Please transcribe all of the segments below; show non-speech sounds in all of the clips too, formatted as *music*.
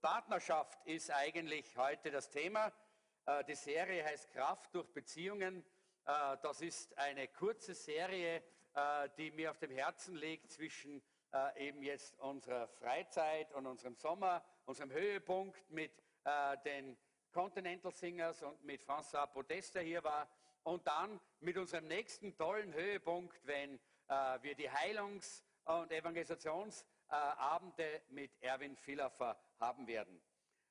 Partnerschaft ist eigentlich heute das Thema. Äh, die Serie heißt Kraft durch Beziehungen. Äh, das ist eine kurze Serie, äh, die mir auf dem Herzen liegt zwischen eben jetzt unserer Freizeit und unserem Sommer, unserem Höhepunkt mit den Continental Singers und mit François Podesta hier war und dann mit unserem nächsten tollen Höhepunkt, wenn wir die Heilungs- und Evangelisationsabende mit Erwin Villaffer haben werden.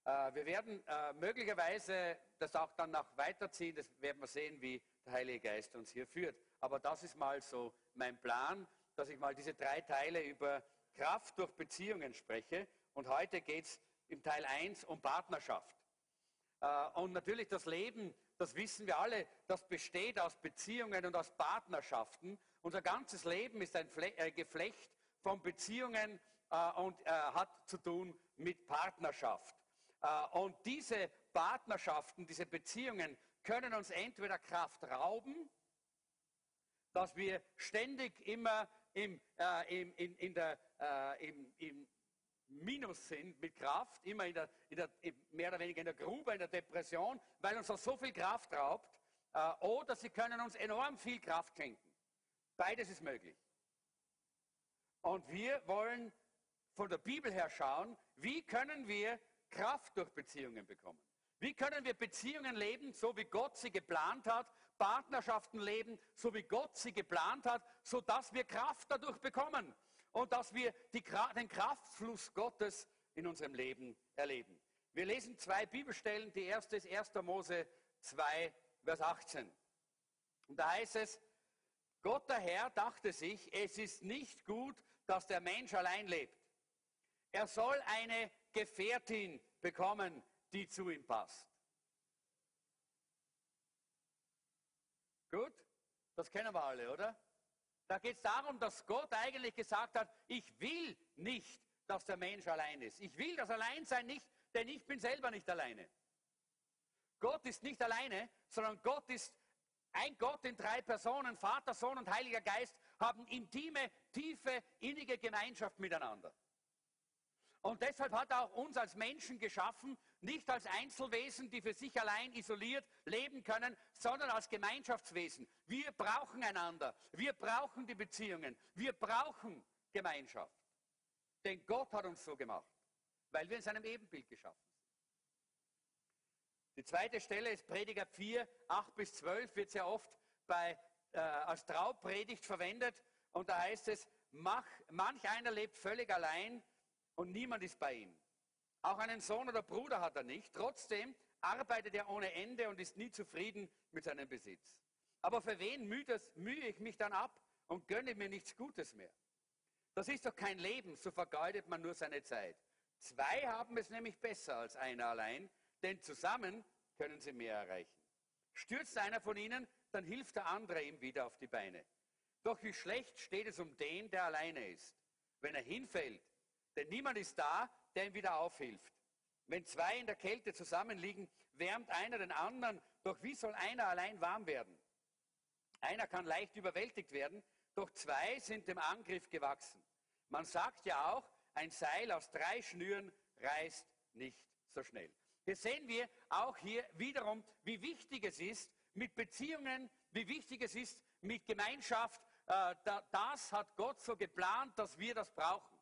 Äh, wir werden äh, möglicherweise das auch dann noch weiterziehen, das werden wir sehen, wie der Heilige Geist uns hier führt. Aber das ist mal so mein Plan, dass ich mal diese drei Teile über Kraft durch Beziehungen spreche. Und heute geht es im Teil 1 um Partnerschaft. Äh, und natürlich das Leben, das wissen wir alle, das besteht aus Beziehungen und aus Partnerschaften. Unser ganzes Leben ist ein Geflecht von Beziehungen und hat zu tun mit Partnerschaft. Äh, und diese Partnerschaften, diese Beziehungen können uns entweder Kraft rauben, dass wir ständig immer im, äh, im, in, in der, äh, im, im, Minus sind mit Kraft, immer in der, in der, mehr oder weniger in der Grube, in der Depression, weil uns das so viel Kraft raubt, äh, oder sie können uns enorm viel Kraft schenken. Beides ist möglich. Und wir wollen von der Bibel her schauen, wie können wir Kraft durch Beziehungen bekommen? Wie können wir Beziehungen leben, so wie Gott sie geplant hat, Partnerschaften leben, so wie Gott sie geplant hat, sodass wir Kraft dadurch bekommen und dass wir die, den Kraftfluss Gottes in unserem Leben erleben? Wir lesen zwei Bibelstellen. Die erste ist 1. Mose 2, Vers 18. Und da heißt es, Gott der Herr dachte sich, es ist nicht gut, dass der Mensch allein lebt. Er soll eine Gefährtin bekommen, die zu ihm passt. Gut? Das kennen wir alle, oder? Da geht es darum, dass Gott eigentlich gesagt hat, ich will nicht, dass der Mensch allein ist. Ich will das Alleinsein nicht, denn ich bin selber nicht alleine. Gott ist nicht alleine, sondern Gott ist ein Gott in drei Personen, Vater, Sohn und Heiliger Geist, haben intime, tiefe, innige Gemeinschaft miteinander. Und deshalb hat er auch uns als Menschen geschaffen, nicht als Einzelwesen, die für sich allein isoliert leben können, sondern als Gemeinschaftswesen. Wir brauchen einander. Wir brauchen die Beziehungen. Wir brauchen Gemeinschaft. Denn Gott hat uns so gemacht, weil wir in seinem Ebenbild geschaffen sind. Die zweite Stelle ist Prediger 4, 8 bis 12, wird sehr oft bei, äh, als Traupredigt verwendet. Und da heißt es, mach, manch einer lebt völlig allein und niemand ist bei ihm. Auch einen Sohn oder Bruder hat er nicht. Trotzdem arbeitet er ohne Ende und ist nie zufrieden mit seinem Besitz. Aber für wen mühe ich mich dann ab und gönne mir nichts Gutes mehr? Das ist doch kein Leben, so vergeudet man nur seine Zeit. Zwei haben es nämlich besser als einer allein, denn zusammen können sie mehr erreichen. Stürzt einer von ihnen, dann hilft der andere ihm wieder auf die Beine. Doch wie schlecht steht es um den, der alleine ist. Wenn er hinfällt, denn niemand ist da, der ihm wieder aufhilft. Wenn zwei in der Kälte zusammenliegen, wärmt einer den anderen, doch wie soll einer allein warm werden? Einer kann leicht überwältigt werden, doch zwei sind dem Angriff gewachsen. Man sagt ja auch, ein Seil aus drei Schnüren reißt nicht so schnell. Hier sehen wir auch hier wiederum, wie wichtig es ist mit Beziehungen, wie wichtig es ist mit Gemeinschaft. Äh, das hat Gott so geplant, dass wir das brauchen.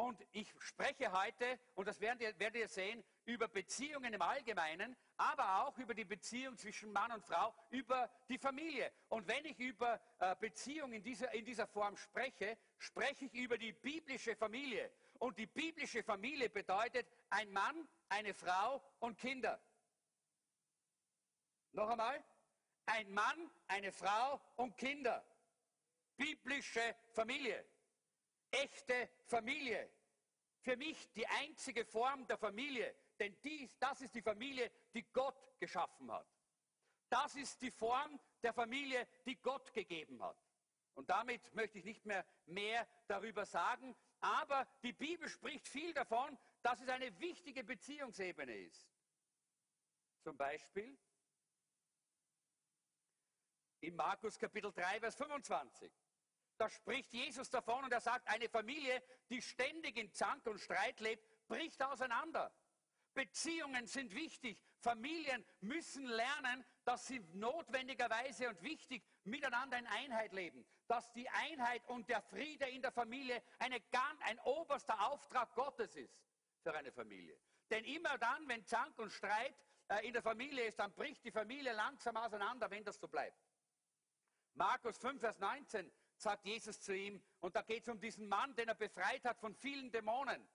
Und ich spreche heute, und das werdet ihr, werdet ihr sehen, über Beziehungen im Allgemeinen, aber auch über die Beziehung zwischen Mann und Frau, über die Familie. Und wenn ich über äh, Beziehung in dieser, in dieser Form spreche, spreche ich über die biblische Familie. Und die biblische Familie bedeutet ein Mann, eine Frau und Kinder. Noch einmal, ein Mann, eine Frau und Kinder. Biblische Familie echte Familie. Für mich die einzige Form der Familie, denn dies, das ist die Familie, die Gott geschaffen hat. Das ist die Form der Familie, die Gott gegeben hat. Und damit möchte ich nicht mehr mehr darüber sagen, aber die Bibel spricht viel davon, dass es eine wichtige Beziehungsebene ist. Zum Beispiel in Markus Kapitel 3, Vers 25. Da spricht Jesus davon und er sagt, eine Familie, die ständig in Zank und Streit lebt, bricht auseinander. Beziehungen sind wichtig. Familien müssen lernen, dass sie notwendigerweise und wichtig miteinander in Einheit leben. Dass die Einheit und der Friede in der Familie eine, ein oberster Auftrag Gottes ist für eine Familie. Denn immer dann, wenn Zank und Streit äh, in der Familie ist, dann bricht die Familie langsam auseinander, wenn das so bleibt. Markus 5, Vers 19 sagt Jesus zu ihm, und da geht es um diesen Mann, den er befreit hat von vielen Dämonen.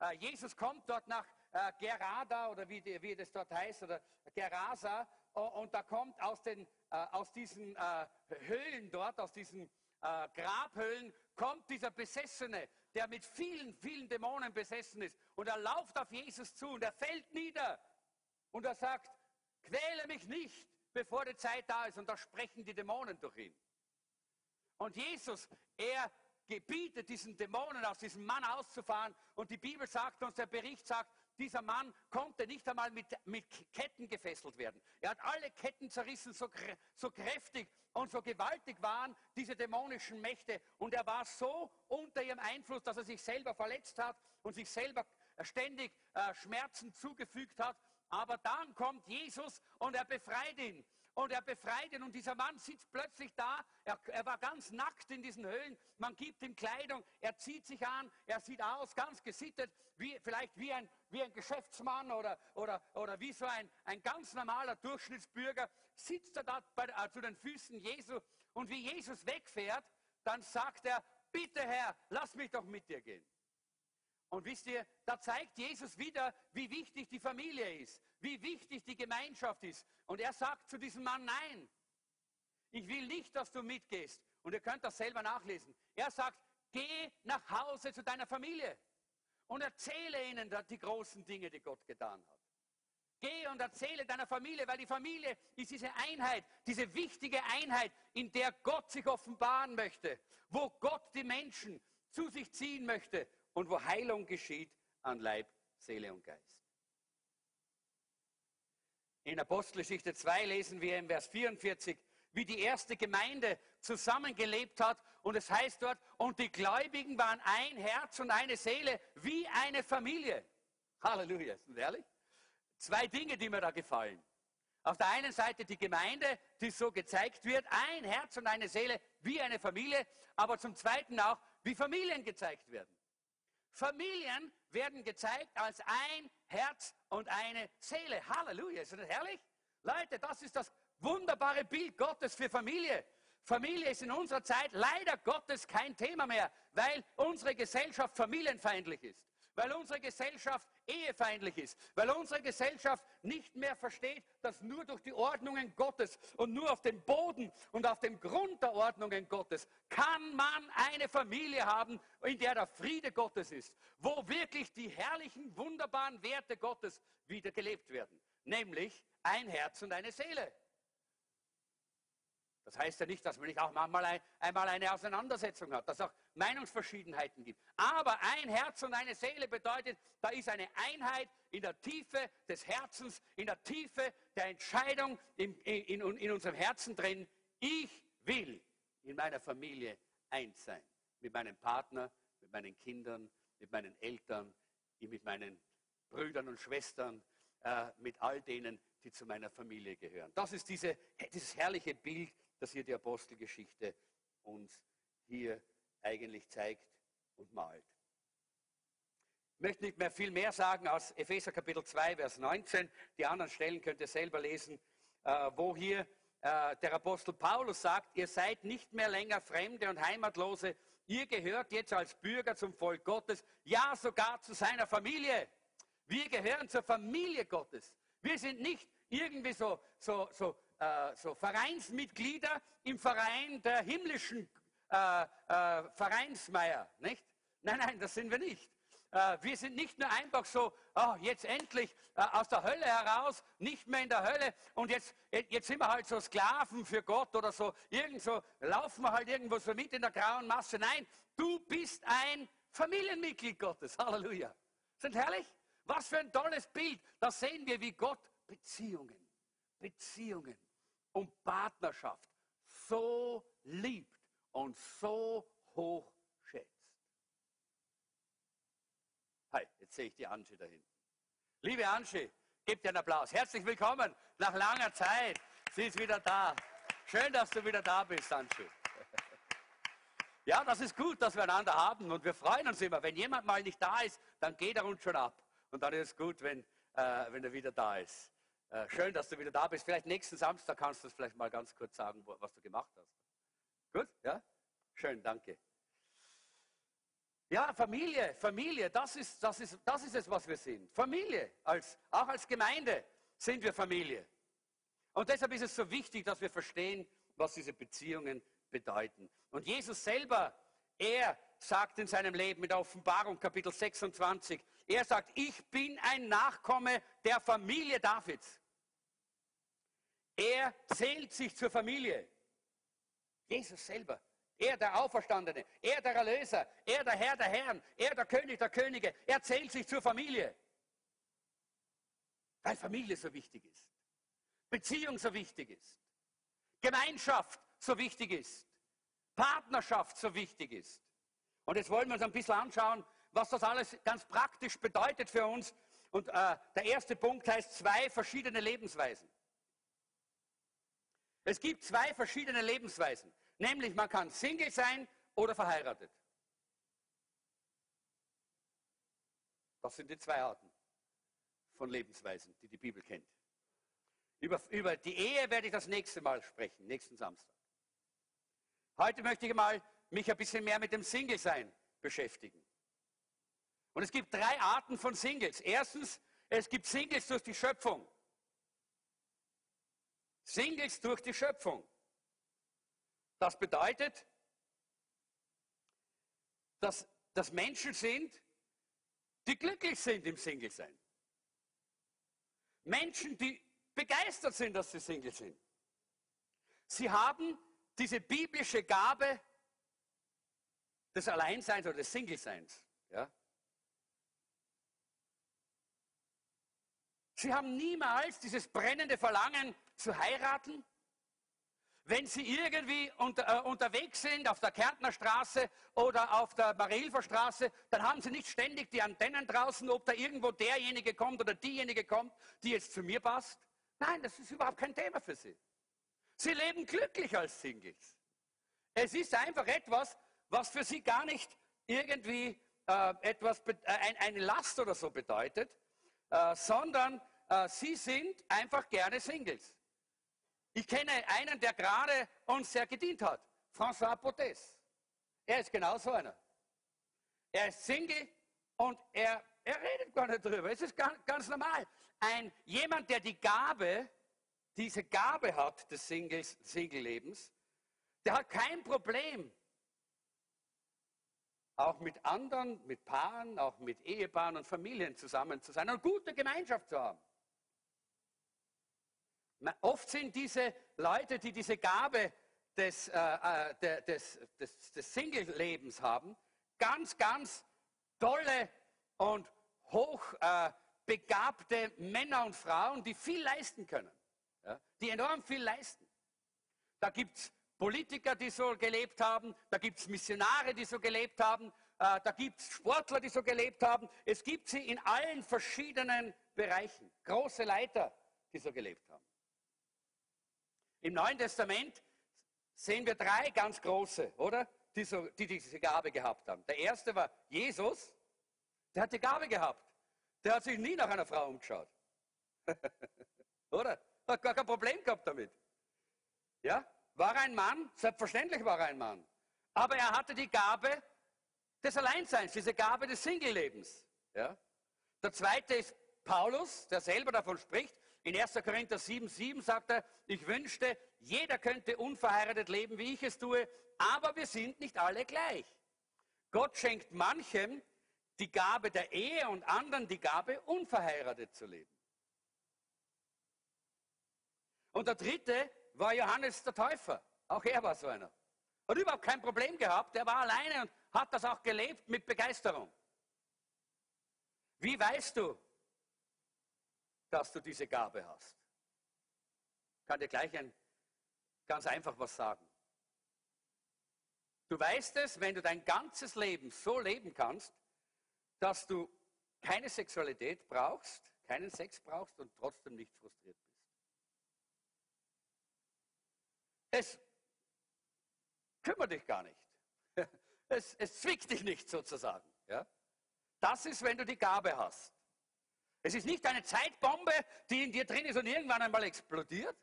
Äh, Jesus kommt dort nach äh, Gerada oder wie, wie das dort heißt, oder Gerasa, und da kommt aus, den, äh, aus diesen Höhlen dort, aus diesen Grabhöhlen, kommt dieser Besessene, der mit vielen, vielen Dämonen besessen ist. Und er lauft auf Jesus zu und er fällt nieder. Und er sagt, quäle mich nicht, bevor die Zeit da ist. Und da sprechen die Dämonen durch ihn. Und Jesus, er gebietet diesen Dämonen aus diesem Mann auszufahren. Und die Bibel sagt uns, der Bericht sagt, dieser Mann konnte nicht einmal mit, mit Ketten gefesselt werden. Er hat alle Ketten zerrissen, so, so kräftig und so gewaltig waren diese dämonischen Mächte. Und er war so unter ihrem Einfluss, dass er sich selber verletzt hat und sich selber ständig äh, Schmerzen zugefügt hat. Aber dann kommt Jesus und er befreit ihn und er befreit ihn und dieser Mann sitzt plötzlich da. Er, er, war ganz nackt in diesen Höhlen. Man gibt ihm Kleidung, er zieht sich an, er sieht aus, ganz gesittet, wie, vielleicht wie ein, wie ein Geschäftsmann oder, oder, oder wie so ein, ein ganz normaler Durchschnittsbürger. Sitzt er da bei, äh, zu den Füßen Jesu und wie Jesus wegfährt, dann sagt er, bitte Herr, lass mich doch mit dir gehen. Und wisst ihr, da zeigt Jesus wieder, wie wichtig die Familie ist, wie wichtig die Gemeinschaft ist. Und er sagt zu diesem Mann, nein, ich will nicht, dass du mitgehst. Und ihr könnt das selber nachlesen. Er sagt, geh nach Hause zu deiner Familie und erzähle ihnen die großen Dinge, die Gott getan hat. Geh und erzähle deiner Familie, weil die Familie ist diese Einheit, diese wichtige Einheit, in der Gott sich offenbaren möchte, wo Gott die Menschen zu sich ziehen möchte und wo Heilung geschieht an Leib, Seele und Geist. In Apostelgeschichte 2 lesen wir im Vers 44, wie die erste Gemeinde zusammengelebt hat. Und es heißt dort, und die Gläubigen waren ein Herz und eine Seele, wie eine Familie. Halleluja, ist das ehrlich? Zwei Dinge, die mir da gefallen. Auf der einen Seite die Gemeinde, die so gezeigt wird, ein Herz und eine Seele, wie eine Familie, aber zum Zweiten auch, wie Familien gezeigt werden. Familien werden gezeigt als ein Herz und eine Seele. Halleluja, ist das herrlich? Leute, das ist das wunderbare Bild Gottes für Familie. Familie ist in unserer Zeit leider Gottes kein Thema mehr, weil unsere Gesellschaft familienfeindlich ist weil unsere Gesellschaft ehefeindlich ist, weil unsere Gesellschaft nicht mehr versteht, dass nur durch die Ordnungen Gottes und nur auf dem Boden und auf dem Grund der Ordnungen Gottes kann man eine Familie haben, in der der Friede Gottes ist, wo wirklich die herrlichen, wunderbaren Werte Gottes wieder gelebt werden, nämlich ein Herz und eine Seele. Das heißt ja nicht, dass man nicht auch manchmal ein, einmal eine Auseinandersetzung hat, dass es auch Meinungsverschiedenheiten gibt. Aber ein Herz und eine Seele bedeutet, da ist eine Einheit in der Tiefe des Herzens, in der Tiefe der Entscheidung in, in, in unserem Herzen drin. Ich will in meiner Familie eins sein. Mit meinem Partner, mit meinen Kindern, mit meinen Eltern, mit meinen Brüdern und Schwestern, äh, mit all denen, die zu meiner Familie gehören. Das ist diese, dieses herrliche Bild das hier die Apostelgeschichte uns hier eigentlich zeigt und malt. Ich möchte nicht mehr viel mehr sagen aus Epheser Kapitel 2, Vers 19. Die anderen Stellen könnt ihr selber lesen, äh, wo hier äh, der Apostel Paulus sagt, ihr seid nicht mehr länger Fremde und Heimatlose, ihr gehört jetzt als Bürger zum Volk Gottes, ja sogar zu seiner Familie. Wir gehören zur Familie Gottes. Wir sind nicht irgendwie so, so, so äh, so Vereinsmitglieder im Verein der himmlischen äh, äh, Vereinsmeier, nicht? Nein, nein, das sind wir nicht. Äh, wir sind nicht nur einfach so, oh, jetzt endlich äh, aus der Hölle heraus, nicht mehr in der Hölle und jetzt, jetzt sind wir halt so Sklaven für Gott oder so, irgend so, laufen wir halt irgendwo so mit in der grauen Masse. Nein, du bist ein Familienmitglied Gottes. Halleluja. Sind herrlich? Was für ein tolles Bild. Da sehen wir, wie Gott Beziehungen, Beziehungen und Partnerschaft so liebt und so hoch schätzt. Hi, jetzt sehe ich die Anschi da hinten. Liebe Anschi, gebt dir einen Applaus. Herzlich willkommen nach langer Zeit. Sie ist wieder da. Schön, dass du wieder da bist, Anschi. *laughs* Ja, das ist gut, dass wir einander haben und wir freuen uns immer. Wenn jemand mal nicht da ist, dann geht er uns schon ab. Und dann ist es gut, wenn, äh, wenn er wieder da ist. Äh, schön, dass du wieder da bist. Vielleicht nächsten Samstag kannst du es vielleicht mal ganz kurz sagen, was du gemacht hast. Gut? Ja? Schön, danke. Ja, Familie, Familie, das ist, das, ist, das ist es, was wir sind. Familie, als, auch als Gemeinde sind wir Familie. Und deshalb ist es so wichtig, dass wir verstehen, was diese Beziehungen bedeuten. Und Jesus selber, er sagt in seinem Leben der Offenbarung Kapitel 26, er sagt, ich bin ein Nachkomme der Familie Davids. Er zählt sich zur Familie. Jesus selber. Er der Auferstandene, er der Erlöser, er der Herr der Herren, er der König der Könige, er zählt sich zur Familie. Weil Familie so wichtig ist, Beziehung so wichtig ist, Gemeinschaft so wichtig ist, Partnerschaft so wichtig ist. Und jetzt wollen wir uns ein bisschen anschauen, was das alles ganz praktisch bedeutet für uns. Und äh, der erste Punkt heißt zwei verschiedene Lebensweisen. Es gibt zwei verschiedene Lebensweisen. Nämlich man kann Single sein oder verheiratet. Das sind die zwei Arten von Lebensweisen, die die Bibel kennt. Über, über die Ehe werde ich das nächste Mal sprechen, nächsten Samstag. Heute möchte ich mal mich ein bisschen mehr mit dem Single-Sein beschäftigen. Und es gibt drei Arten von Singles. Erstens, es gibt Singles durch die Schöpfung. Singles durch die Schöpfung. Das bedeutet, dass das Menschen sind, die glücklich sind im Single-Sein. Menschen, die begeistert sind, dass sie Single sind. Sie haben diese biblische Gabe des Alleinseins oder des Single-Seins. Ja? Sie haben niemals dieses brennende Verlangen zu heiraten, wenn Sie irgendwie unter, äh, unterwegs sind auf der Kärntner Straße oder auf der Marilfer Straße, dann haben Sie nicht ständig die Antennen draußen, ob da irgendwo derjenige kommt oder diejenige kommt, die jetzt zu mir passt. Nein, das ist überhaupt kein Thema für Sie. Sie leben glücklich als Singles. Es ist einfach etwas, was für Sie gar nicht irgendwie äh, etwas, äh, ein, eine Last oder so bedeutet, äh, sondern äh, Sie sind einfach gerne Singles. Ich kenne einen, der gerade uns sehr gedient hat. François Potes. Er ist genau so einer. Er ist Single und er, er redet gar nicht drüber. Es ist ganz, ganz normal. Ein, jemand, der die Gabe, diese Gabe hat des Single-Lebens, der hat kein Problem, auch mit anderen, mit Paaren, auch mit Ehepaaren und Familien zusammen zu sein und gute Gemeinschaft zu haben. Oft sind diese Leute, die diese Gabe des, äh, äh des, des, des Single-Lebens haben, ganz, ganz tolle und hochbegabte äh, Männer und Frauen, die viel leisten können, ja, die enorm viel leisten. Da gibt es Politiker, die so gelebt haben, da gibt es Missionare, die so gelebt haben, äh, da gibt es Sportler, die so gelebt haben. Es gibt sie in allen verschiedenen Bereichen, große Leiter, die so gelebt haben. Im Neuen Testament sehen wir drei ganz große, oder? Die, so, die diese Gabe gehabt haben. Der erste war Jesus, der hat die Gabe gehabt. Der hat sich nie nach einer Frau umgeschaut. *laughs* oder? Hat gar kein Problem gehabt damit. Ja? War ein Mann? Selbstverständlich war er ein Mann. Aber er hatte die Gabe des Alleinseins, diese Gabe des Single-Lebens. Ja? Der zweite ist Paulus, der selber davon spricht, in 1. Korinther 7, 7 sagt er, ich wünschte, jeder könnte unverheiratet leben, wie ich es tue, aber wir sind nicht alle gleich. Gott schenkt manchem die Gabe der Ehe und anderen die Gabe, unverheiratet zu leben. Und der dritte war Johannes der Täufer. Auch er war so einer. Hat überhaupt kein Problem gehabt. Er war alleine und hat das auch gelebt mit Begeisterung. Wie weißt du, dass du diese Gabe hast. Ich kann dir gleich ein, ganz einfach was sagen. Du weißt es, wenn du dein ganzes Leben so leben kannst, dass du keine Sexualität brauchst, keinen Sex brauchst und trotzdem nicht frustriert bist. Es kümmert dich gar nicht. *laughs* Es, es zwickt dich nicht sozusagen. Ja? Das ist, wenn du die Gabe hast. Es ist nicht eine Zeitbombe, die in dir drin ist und irgendwann einmal explodiert.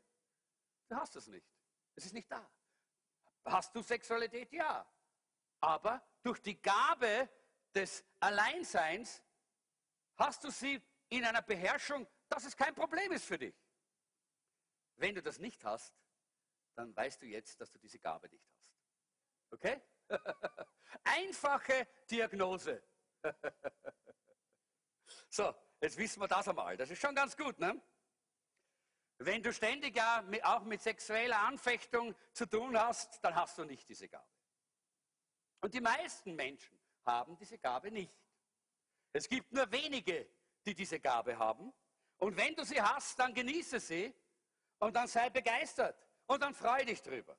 Du hast es nicht. Es ist nicht da. Hast du Sexualität? Ja. Aber durch die Gabe des Alleinseins hast du sie in einer Beherrschung, dass es kein Problem ist für dich. Wenn du das nicht hast, dann weißt du jetzt, dass du diese Gabe nicht hast. Okay? *laughs* Einfache Diagnose. *laughs* so, jetzt wissen wir das einmal. Das ist schon ganz gut, ne? Wenn du ständig ja auch mit sexueller Anfechtung zu tun hast, dann hast du nicht diese Gabe. Und die meisten Menschen haben diese Gabe nicht. Es gibt nur wenige, die diese Gabe haben. Und wenn du sie hast, dann genieße sie und dann sei begeistert und dann freue dich drüber.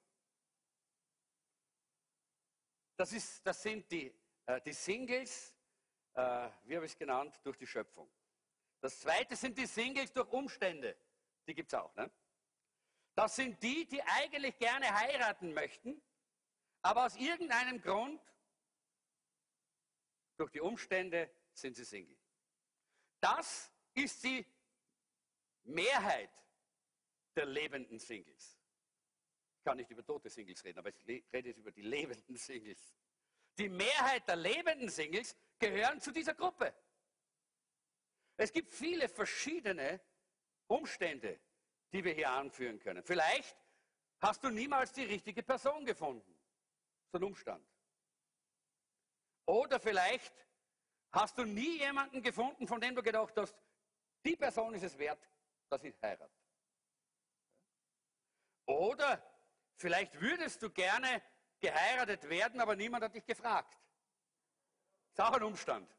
Das, ist, das sind die, äh, die Singles, äh, wie habe ich es genannt, durch die Schöpfung. Das zweite sind die Singles durch Umstände. Die gibt es auch. Ne? Das sind die, die eigentlich gerne heiraten möchten, aber aus irgendeinem Grund, durch die Umstände, sind sie Single. Das ist die Mehrheit der lebenden Singles. Ich kann nicht über tote Singles reden, aber ich rede jetzt über die lebenden Singles. Die Mehrheit der lebenden Singles gehören zu dieser Gruppe. Es gibt viele verschiedene Umstände, die wir hier anführen können. Vielleicht hast du niemals die richtige Person gefunden. So ein Umstand. Oder vielleicht hast du nie jemanden gefunden, von dem du gedacht hast, die Person ist es wert, dass ich heirate. Oder vielleicht würdest du gerne geheiratet werden, aber niemand hat dich gefragt. Ist auch ein Umstand.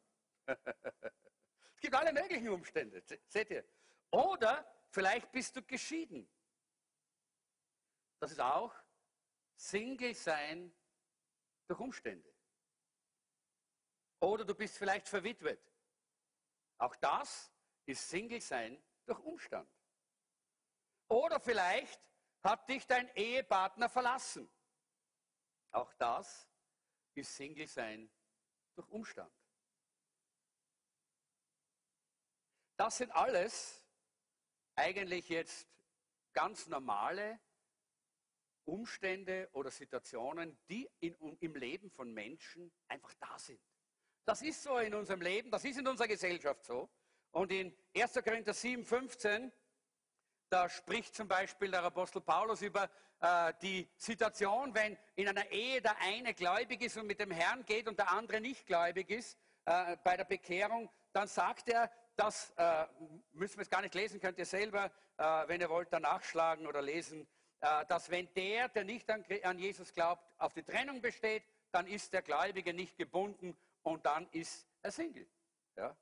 *laughs* es gibt alle möglichen Umstände, seht ihr. Oder vielleicht bist du geschieden. Das ist auch Single sein durch Umstände. Oder du bist vielleicht verwitwet. Auch das ist Single sein durch Umstand. Oder vielleicht hat dich dein Ehepartner verlassen. Auch das ist Single sein durch Umstand. Das sind alles eigentlich jetzt ganz normale Umstände oder Situationen, die in, im Leben von Menschen einfach da sind. Das ist so in unserem Leben, das ist in unserer Gesellschaft so. Und in 1. Korinther 7, 15, da spricht zum Beispiel der Apostel Paulus über äh, die Situation, wenn in einer Ehe der eine gläubig ist und mit dem Herrn geht und der andere nicht gläubig ist, äh, bei der Bekehrung, dann sagt er, das äh, müssen wir es gar nicht lesen, könnt ihr selber, äh, wenn ihr wollt, da nachschlagen oder lesen, äh, dass wenn der, der nicht an, an Jesus glaubt, auf die Trennung besteht, dann ist der Gläubige nicht gebunden und dann ist er Single. Ja?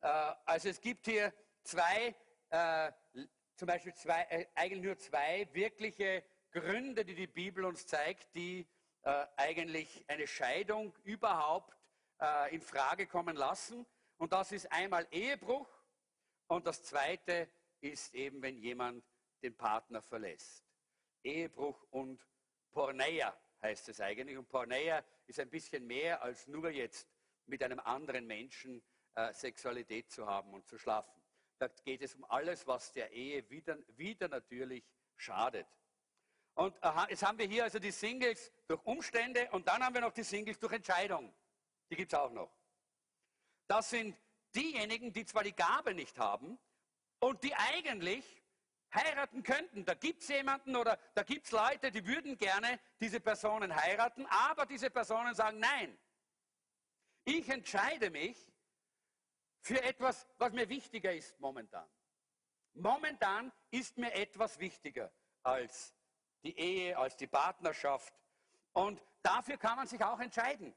Äh, also es gibt hier zwei, äh, zum Beispiel zwei, äh, eigentlich nur zwei wirkliche Gründe, die die Bibel uns zeigt, die eigentlich eine Scheidung überhaupt in Frage kommen lassen. Und das ist einmal Ehebruch und das zweite ist eben, wenn jemand den Partner verlässt. Ehebruch und Porneia heißt es eigentlich. Und Porneia ist ein bisschen mehr als nur jetzt mit einem anderen Menschen äh, Sexualität zu haben und zu schlafen. Da geht es um alles, was der Ehe wieder, wieder natürlich schadet. Und jetzt haben wir hier also die Singles durch Umstände und dann haben wir noch die Singles durch Entscheidung. Die gibt es auch noch. Das sind diejenigen, die zwar die Gabe nicht haben und die eigentlich heiraten könnten. Da gibt es jemanden oder da gibt es Leute, die würden gerne diese Personen heiraten, aber diese Personen sagen nein. Ich entscheide mich für etwas, was mir wichtiger ist momentan. Momentan ist mir etwas wichtiger als die Ehe, als die Partnerschaft. Und dafür kann man sich auch entscheiden.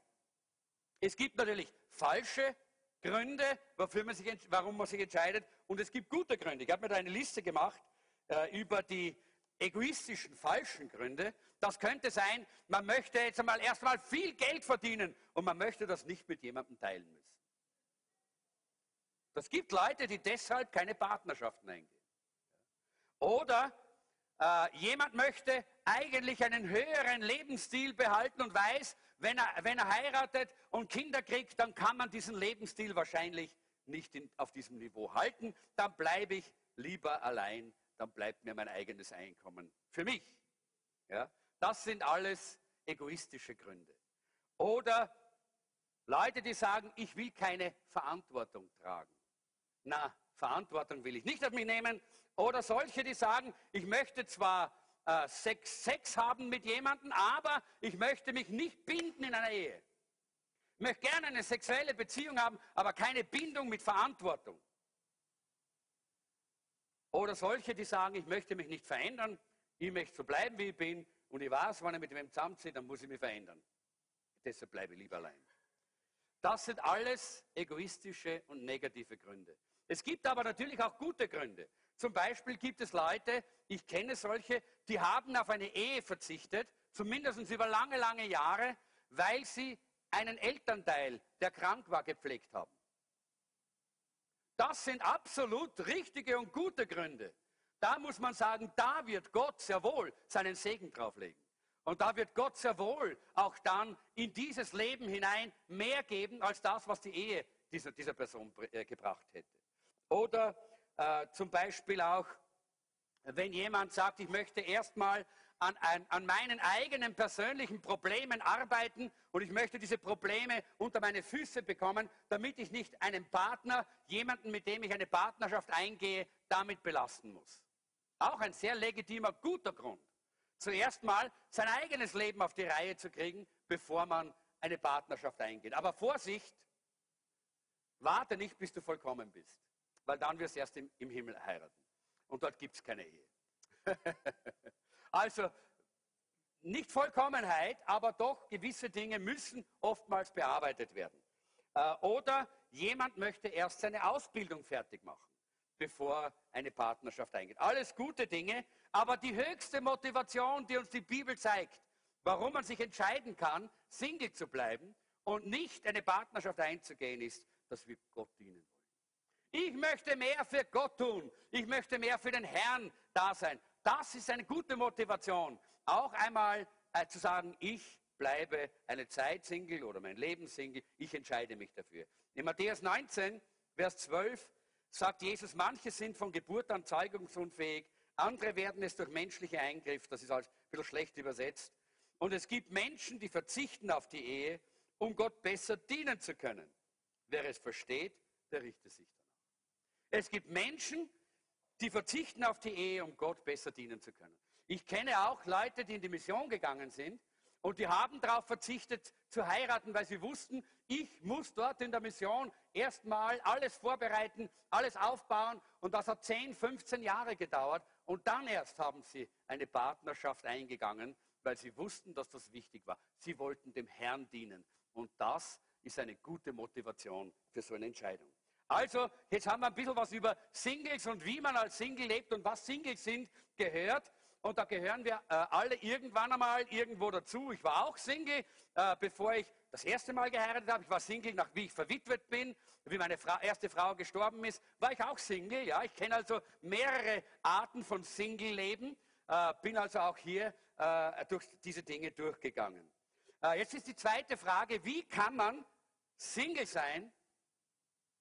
Es gibt natürlich falsche Gründe, man sich, warum man sich entscheidet, und es gibt gute Gründe. Ich habe mir da eine Liste gemacht äh, über die egoistischen, falschen Gründe. Das könnte sein, man möchte jetzt einmal erstmal viel Geld verdienen und man möchte das nicht mit jemandem teilen müssen. Es gibt Leute, die deshalb keine Partnerschaften eingehen. Oder äh, jemand möchte eigentlich einen höheren Lebensstil behalten und weiß, wenn er, wenn er heiratet und Kinder kriegt, dann kann man diesen Lebensstil wahrscheinlich nicht in, auf diesem Niveau halten. Dann bleibe ich lieber allein, dann bleibt mir mein eigenes Einkommen für mich. Ja? Das sind alles egoistische Gründe. Oder Leute, die sagen, ich will keine Verantwortung tragen. Na, Verantwortung will ich nicht auf mich nehmen. Oder solche, die sagen, ich möchte zwar äh, Sex, Sex haben mit jemandem, aber ich möchte mich nicht binden in einer Ehe. Ich möchte gerne eine sexuelle Beziehung haben, aber keine Bindung mit Verantwortung. Oder solche, die sagen, ich möchte mich nicht verändern, ich möchte so bleiben, wie ich bin und ich weiß, wenn ich mit wem zusammenziehe, dann muss ich mich verändern. Deshalb bleibe ich lieber allein. Das sind alles egoistische und negative Gründe. Es gibt aber natürlich auch gute Gründe. Zum Beispiel gibt es Leute, ich kenne solche, die haben auf eine Ehe verzichtet, zumindest über lange, lange Jahre, weil sie einen Elternteil, der krank war, gepflegt haben. Das sind absolut richtige und gute Gründe. Da muss man sagen, da wird Gott sehr wohl seinen Segen drauflegen. Und da wird Gott sehr wohl auch dann in dieses Leben hinein mehr geben, als das, was die Ehe dieser, dieser Person äh, gebracht hätte. Oder äh, zum Beispiel auch, wenn jemand sagt, ich möchte erstmal an, an, an meinen eigenen persönlichen Problemen arbeiten und ich möchte diese Probleme unter meine Füße bekommen, damit ich nicht einen Partner, jemanden, mit dem ich eine Partnerschaft eingehe, damit belasten muss. Auch ein sehr legitimer, guter Grund. Zuerst mal sein eigenes Leben auf die Reihe zu kriegen, bevor man eine Partnerschaft eingeht. Aber Vorsicht, warte nicht, bis du vollkommen bist weil dann wirst du erst im, im Himmel heiraten. Und dort gibt es keine Ehe. *laughs* also nicht Vollkommenheit, aber doch gewisse Dinge müssen oftmals bearbeitet werden. Äh, oder jemand möchte erst seine Ausbildung fertig machen, bevor eine Partnerschaft eingeht. Alles gute Dinge, aber die höchste Motivation, die uns die Bibel zeigt, warum man sich entscheiden kann, Single zu bleiben und nicht eine Partnerschaft einzugehen, ist, dass wir Gott dienen wollen. Ich möchte mehr für Gott tun. Ich möchte mehr für den Herrn da sein. Das ist eine gute Motivation. Auch einmal äh, zu sagen, ich bleibe eine Zeit Single oder mein Leben Single. Ich entscheide mich dafür. In Matthäus 19, Vers 12 sagt Jesus, manche sind von Geburt an zeugungsunfähig, andere werden es durch menschliche Eingriff, das ist halt ein bisschen schlecht übersetzt. Und es gibt Menschen, die verzichten auf die Ehe, um Gott besser dienen zu können. Wer es versteht, der richtet sich es gibt Menschen, die verzichten auf die Ehe, um Gott besser dienen zu können. Ich kenne auch Leute, die in die Mission gegangen sind und die haben darauf verzichtet zu heiraten, weil sie wussten, ich muss dort in der Mission erstmal alles vorbereiten, alles aufbauen und das hat 10, 15 Jahre gedauert und dann erst haben sie eine Partnerschaft eingegangen, weil sie wussten, dass das wichtig war. Sie wollten dem Herrn dienen und das ist eine gute Motivation für so eine Entscheidung. Also, jetzt haben wir ein bisschen was über Singles und wie man als Single lebt und was Singles sind gehört. Und da gehören wir äh, alle irgendwann einmal irgendwo dazu. Ich war auch Single, äh, bevor ich das erste Mal geheiratet habe. Ich war Single, nach wie ich verwitwet bin, wie meine Fra erste Frau gestorben ist, war ich auch Single. Ja, ich kenne also mehrere Arten von Single-Leben, äh, bin also auch hier äh, durch diese Dinge durchgegangen. Äh, jetzt ist die zweite Frage: Wie kann man Single sein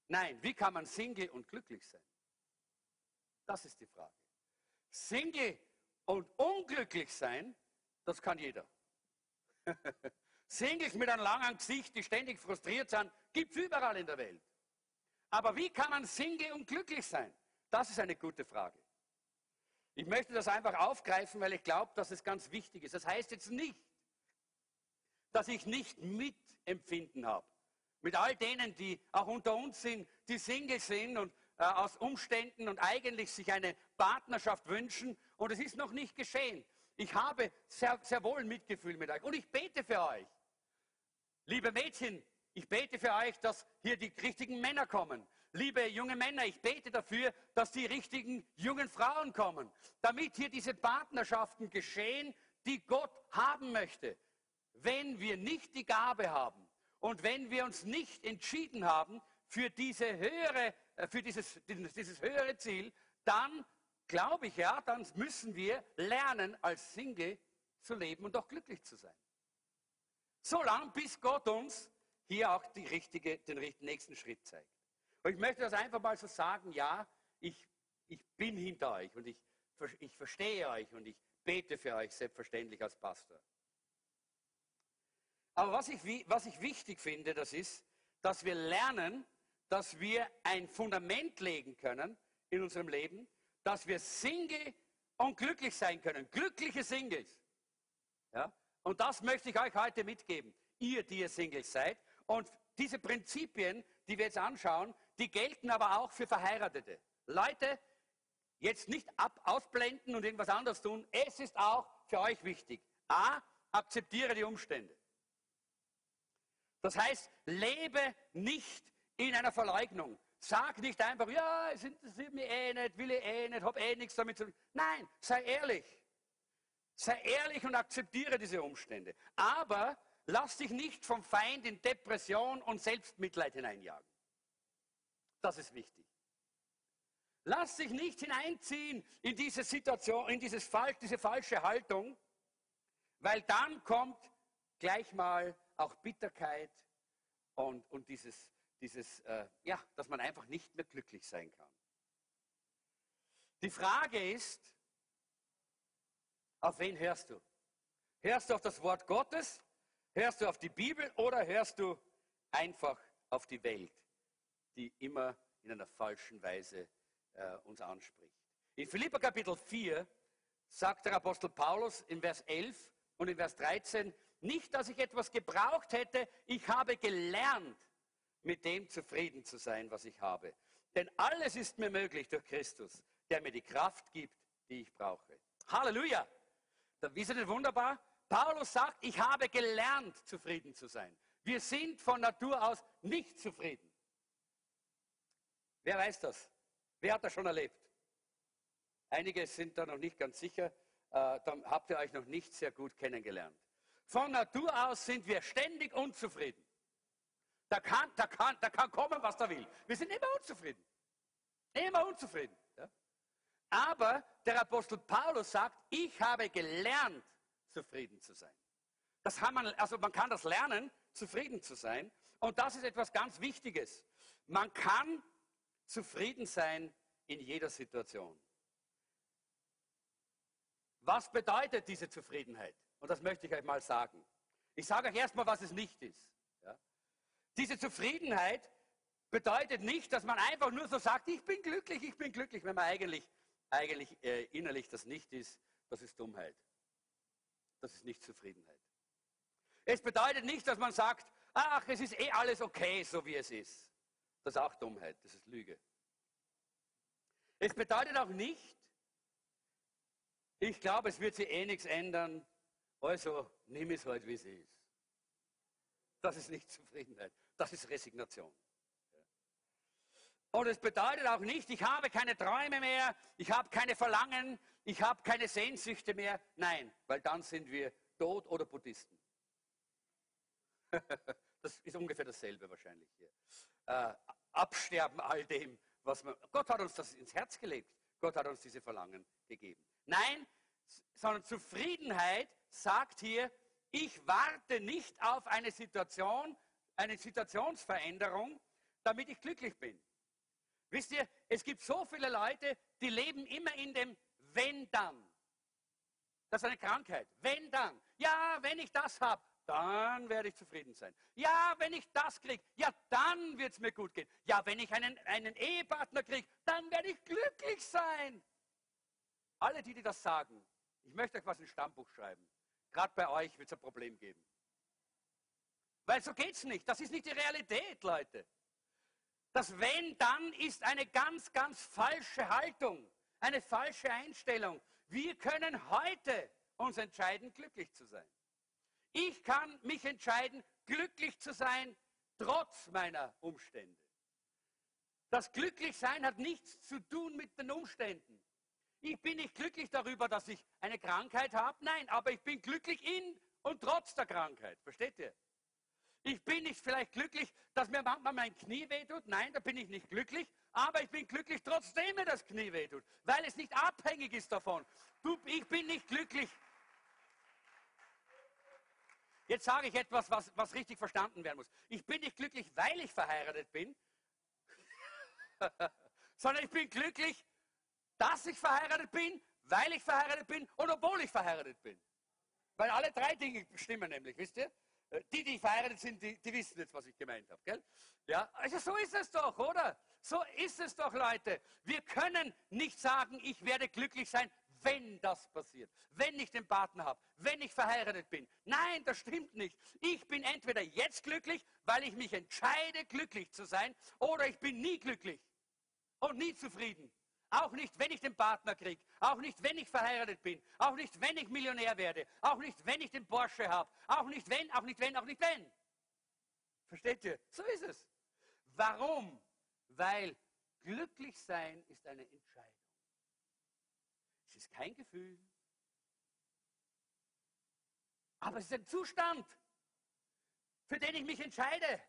Nein, wie kann man Single und glücklich sein? Das ist die Frage. Single und unglücklich sein, das kann jeder. *laughs* Singles mit einem langen Gesicht, die ständig frustriert sind, gibt es überall in der Welt. Aber wie kann man Single und glücklich sein? Das ist eine gute Frage. Ich möchte das einfach aufgreifen, weil ich glaube, dass es ganz wichtig ist. Das heißt jetzt nicht, dass ich nicht mitempfinden habe mit all denen, die auch unter uns sind, die Single sind und äh, aus Umständen und eigentlich sich eine Partnerschaft wünschen. Und es ist noch nicht geschehen. Ich habe sehr, sehr wohl Mitgefühl mit euch. Und ich bete für euch. Liebe Mädchen, ich bete für euch, dass hier die richtigen Männer kommen. Liebe junge Männer, ich bete dafür, dass die richtigen jungen Frauen kommen, damit hier diese Partnerschaften geschehen, die Gott haben möchte. Wenn wir nicht die Gabe haben, und wenn wir uns nicht entschieden haben für diese höhere äh, für dieses, dieses höhere Ziel, dann glaube ich ja, dann müssen wir lernen, als Single zu leben und auch glücklich zu sein. So lange, bis Gott uns hier auch richtige, den nächsten Schritt zeigt. Und ich möchte das einfach mal so sagen, ja, ich, ich bin hinter euch und ich, ich verstehe euch und ich bete für euch selbstverständlich als Pastor. Aber was ich, was ich wichtig finde, das ist, dass wir lernen, dass wir ein Fundament legen können in unserem Leben, dass wir Single und glücklich sein können. Glückliche Singles. Ja? Und das möchte ich euch heute mitgeben. Ihr, die ihr Singles seid. Und diese Prinzipien, die wir jetzt anschauen, die gelten aber auch für Verheiratete. Leute, jetzt nicht ab, ausblenden und irgendwas anderes tun. Es ist auch für euch wichtig. A, akzeptiere die Umstände. Das heißt, lebe nicht in einer Verleugnung. Sag nicht einfach, ja, es interessiert mich eh nicht, will ich eh nicht, habe eh nichts damit zu tun. Nein, sei ehrlich. Sei ehrlich und akzeptiere diese Umstände. Aber lass dich nicht vom Feind in Depression und Selbstmitleid hineinjagen. Das ist wichtig. Lass dich nicht hineinziehen in diese Situation, in dieses, diese falsche Haltung, weil dann kommt gleich mal auch Bitterkeit und, und dieses, dieses äh, ja, dass man einfach nicht mehr glücklich sein kann. Die Frage ist, auf wen hörst du? Hörst du auf das Wort Gottes? Hörst du auf die Bibel oder hörst du einfach auf die Welt, die immer in einer falschen Weise äh, uns anspricht? In Philippa Kapitel 4 sagt der Apostel Paulus in Vers 11 und in Vers 13, nicht, dass ich etwas gebraucht hätte, ich habe gelernt, mit dem zufrieden zu sein, was ich habe. Denn alles ist mir möglich durch Christus, der mir die Kraft gibt, die ich brauche. Halleluja! Wie ist denn wunderbar? Paulus sagt, ich habe gelernt, zufrieden zu sein. Wir sind von Natur aus nicht zufrieden. Wer weiß das? Wer hat das schon erlebt? Einige sind da noch nicht ganz sicher. Äh, dann habt ihr euch noch nicht sehr gut kennengelernt. Von Natur aus sind wir ständig unzufrieden. Da kann, da kann, da kann kommen, was da will. Wir sind immer unzufrieden. Immer unzufrieden. Ja? Aber der Apostel Paulus sagt, ich habe gelernt, zufrieden zu sein. Das man, also man kann das lernen, zufrieden zu sein. Und das ist etwas ganz Wichtiges. Man kann zufrieden sein in jeder Situation. Was bedeutet diese Zufriedenheit? Und das möchte ich euch mal sagen. Ich sage euch erstmal, was es nicht ist. Ja? Diese Zufriedenheit bedeutet nicht, dass man einfach nur so sagt, ich bin glücklich, ich bin glücklich, wenn man eigentlich, eigentlich äh, innerlich das nicht ist. Das ist Dummheit. Das ist nicht Zufriedenheit. Es bedeutet nicht, dass man sagt, ach, es ist eh alles okay, so wie es ist. Das ist auch Dummheit, das ist Lüge. Es bedeutet auch nicht, ich glaube, es wird sich eh nichts ändern, also nimm es halt, wie es ist. Das ist nicht Zufriedenheit, das ist Resignation. Und es bedeutet auch nicht, ich habe keine Träume mehr, ich habe keine Verlangen, ich habe keine Sehnsüchte mehr. Nein, weil dann sind wir tot oder Buddhisten. *laughs* das ist ungefähr dasselbe wahrscheinlich hier. Äh, absterben all dem, was man. Gott hat uns das ins Herz gelegt. Gott hat uns diese Verlangen gegeben. Nein, sondern Zufriedenheit sagt hier, ich warte nicht auf eine Situation, eine Situationsveränderung, damit ich glücklich bin. Wisst ihr, es gibt so viele Leute, die leben immer in dem Wenn dann. Das ist eine Krankheit. Wenn dann. Ja, wenn ich das habe, dann werde ich zufrieden sein. Ja, wenn ich das kriege, ja, dann wird es mir gut gehen. Ja, wenn ich einen, einen Ehepartner kriege, dann werde ich glücklich sein. Alle, die, die das sagen, ich möchte euch was ins Stammbuch schreiben. Gerade bei euch wird es ein Problem geben. Weil so geht es nicht. Das ist nicht die Realität, Leute. Das Wenn dann ist eine ganz, ganz falsche Haltung, eine falsche Einstellung. Wir können heute uns entscheiden, glücklich zu sein. Ich kann mich entscheiden, glücklich zu sein, trotz meiner Umstände. Das Glücklichsein hat nichts zu tun mit den Umständen. Ich bin nicht glücklich darüber, dass ich eine Krankheit habe. Nein, aber ich bin glücklich in und trotz der Krankheit. Versteht ihr? Ich bin nicht vielleicht glücklich, dass mir manchmal mein Knie wehtut. Nein, da bin ich nicht glücklich. Aber ich bin glücklich, trotzdem mir das Knie wehtut, weil es nicht abhängig ist davon. Du, ich bin nicht glücklich. Jetzt sage ich etwas, was, was richtig verstanden werden muss. Ich bin nicht glücklich, weil ich verheiratet bin, *laughs* sondern ich bin glücklich, dass ich verheiratet bin, weil ich verheiratet bin und obwohl ich verheiratet bin. Weil alle drei Dinge stimmen nämlich, wisst ihr? Äh, die, die verheiratet sind, die, die wissen jetzt, was ich gemeint habe? Ja, also so ist es doch, oder? So ist es doch, Leute. Wir können nicht sagen, ich werde glücklich sein, wenn das passiert, wenn ich den Partner habe, wenn ich verheiratet bin. Nein, das stimmt nicht. Ich bin entweder jetzt glücklich, weil ich mich entscheide, glücklich zu sein, oder ich bin nie glücklich und nie zufrieden. Auch nicht, wenn ich den Partner kriege. Auch nicht, wenn ich verheiratet bin. Auch nicht, wenn ich Millionär werde. Auch nicht, wenn ich den Porsche habe. Auch nicht, wenn, auch nicht, wenn, auch nicht, wenn. Versteht ihr? So ist es. Warum? Weil glücklich sein ist eine Entscheidung. Es ist kein Gefühl. Aber es ist ein Zustand, für den ich mich entscheide.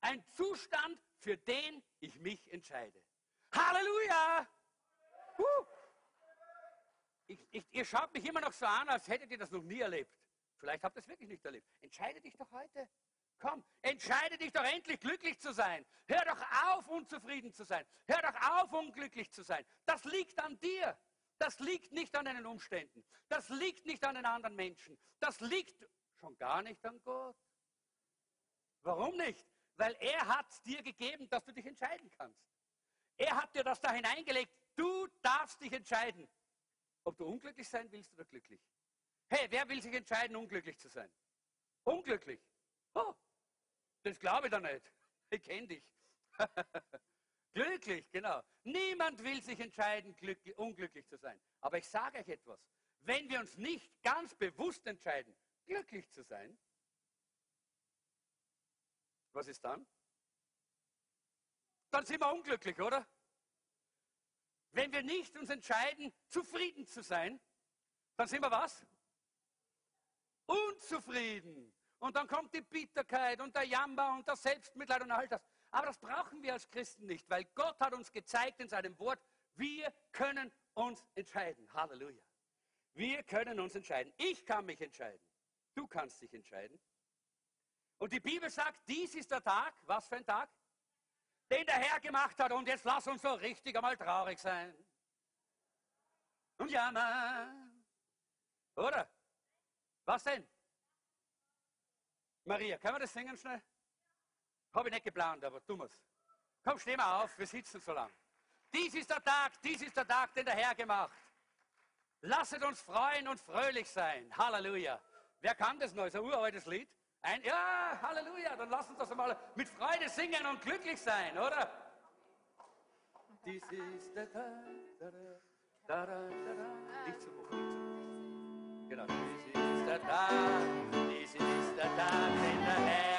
Ein Zustand, für den ich mich entscheide. Halleluja! Huh. Ich, ich, ihr schaut mich immer noch so an, als hättet ihr das noch nie erlebt. Vielleicht habt ihr es wirklich nicht erlebt. Entscheide dich doch heute. Komm, entscheide dich doch endlich glücklich zu sein. Hör doch auf, unzufrieden zu sein. Hör doch auf, unglücklich zu sein. Das liegt an dir. Das liegt nicht an deinen Umständen. Das liegt nicht an den anderen Menschen. Das liegt schon gar nicht an Gott. Warum nicht? Weil er hat dir gegeben, dass du dich entscheiden kannst. Er hat dir das da hineingelegt. Du darfst dich entscheiden, ob du unglücklich sein willst oder glücklich. Hey, wer will sich entscheiden, unglücklich zu sein? Unglücklich. Oh, das glaube ich doch nicht. Ich kenne dich. *laughs* glücklich, genau. Niemand will sich entscheiden, glücklich, unglücklich zu sein. Aber ich sage euch etwas. Wenn wir uns nicht ganz bewusst entscheiden, glücklich zu sein, was ist dann? dann sind wir unglücklich, oder? Wenn wir nicht uns entscheiden, zufrieden zu sein, dann sind wir was? Unzufrieden. Und dann kommt die Bitterkeit und der Jammer und das Selbstmitleid und all das. Aber das brauchen wir als Christen nicht, weil Gott hat uns gezeigt in seinem Wort, wir können uns entscheiden. Halleluja. Wir können uns entscheiden. Ich kann mich entscheiden. Du kannst dich entscheiden. Und die Bibel sagt, dies ist der Tag. Was für ein Tag? Den der Herr gemacht hat. Und jetzt lass uns so richtig einmal traurig sein. Und jammern. Oder? Was denn? Maria, können wir das singen schnell? Habe ich nicht geplant, aber tun wir's. Komm, steh mal auf, wir sitzen so lang. Dies ist der Tag, dies ist der Tag, den der Herr gemacht. Lasset uns freuen und fröhlich sein. Halleluja. Wer kann das noch? Ist ein uraltes Lied? Ein, ja, Halleluja, dann lass uns das einmal mit Freude singen und glücklich sein, oder? Dies ist der Tag, da, da, da, da, nicht zu hoch, Genau, dies ist der Tag, dies ist der Tag, den der Herr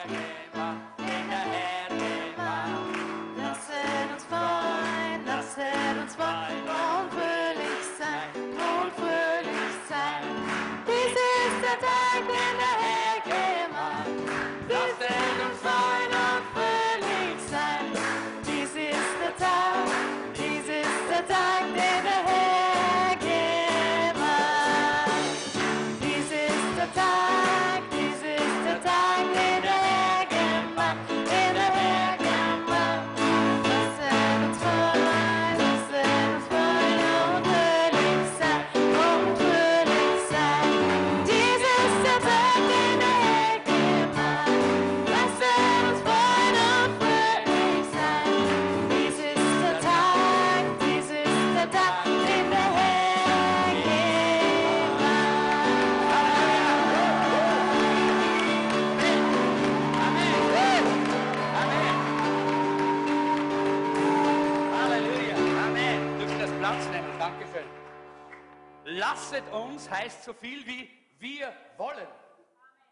so viel wie wir wollen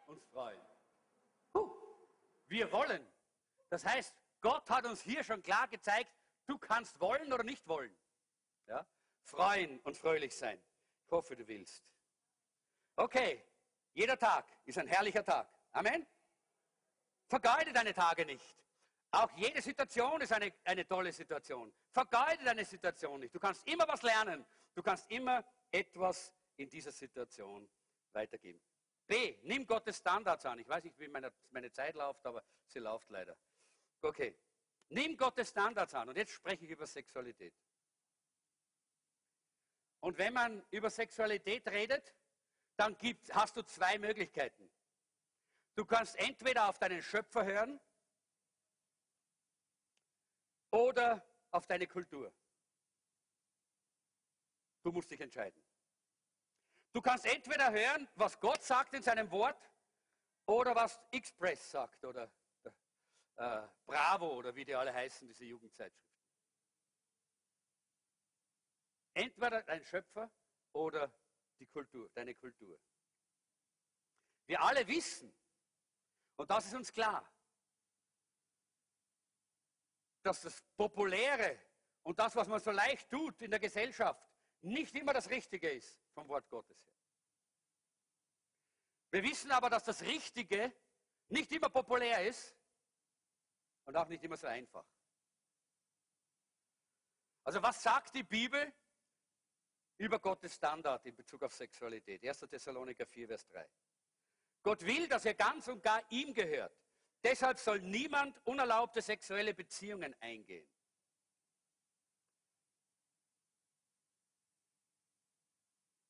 uns freuen. Wir wollen. Das heißt, Gott hat uns hier schon klar gezeigt, du kannst wollen oder nicht wollen. Ja? Freuen und fröhlich sein. Ich hoffe, du willst. Okay, jeder Tag ist ein herrlicher Tag. Amen. Vergeude deine Tage nicht. Auch jede Situation ist eine, eine tolle Situation. Vergeude deine Situation nicht. Du kannst immer was lernen. Du kannst immer etwas in dieser Situation weitergeben. B. Nimm Gottes Standards an. Ich weiß nicht, wie meine, meine Zeit läuft, aber sie läuft leider. Okay. Nimm Gottes Standards an. Und jetzt spreche ich über Sexualität. Und wenn man über Sexualität redet, dann gibt, hast du zwei Möglichkeiten. Du kannst entweder auf deinen Schöpfer hören oder auf deine Kultur. Du musst dich entscheiden. Du kannst entweder hören, was Gott sagt in seinem Wort oder was Express sagt oder äh, Bravo oder wie die alle heißen, diese Jugendzeitschriften. Entweder dein Schöpfer oder die Kultur, deine Kultur. Wir alle wissen, und das ist uns klar, dass das Populäre und das, was man so leicht tut in der Gesellschaft, nicht immer das Richtige ist vom Wort Gottes her. Wir wissen aber, dass das Richtige nicht immer populär ist und auch nicht immer so einfach. Also was sagt die Bibel über Gottes Standard in Bezug auf Sexualität? 1. Thessaloniker 4, Vers 3. Gott will, dass ihr ganz und gar ihm gehört. Deshalb soll niemand unerlaubte sexuelle Beziehungen eingehen.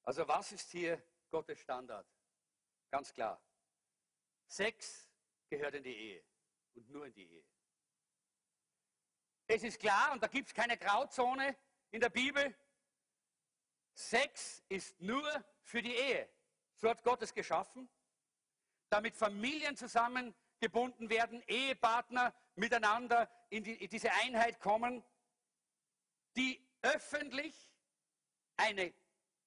Also was ist hier Gottes Standard? Ganz klar. Sex gehört in die Ehe und nur in die Ehe. Es ist klar, und da gibt es keine Grauzone in der Bibel, Sex ist nur für die Ehe. So hat Gott es geschaffen, damit Familien zusammengebunden werden, Ehepartner miteinander in, die, in diese Einheit kommen, die öffentlich eine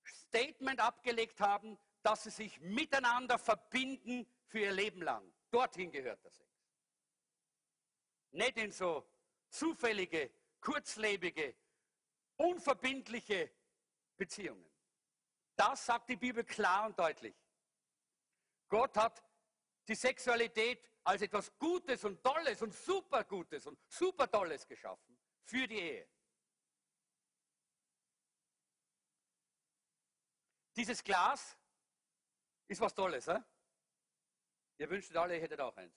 Statement abgelegt haben, dass sie sich miteinander verbinden für ihr Leben lang. Dorthin gehört der Sex. Nicht in so zufällige, kurzlebige, unverbindliche Beziehungen. Das sagt die Bibel klar und deutlich. Gott hat die Sexualität als etwas Gutes und Tolles und Supergutes und Supertolles geschaffen für die Ehe. Dieses Glas ist was Tolles. He? Ihr wünschtet alle, ihr hättet auch eins.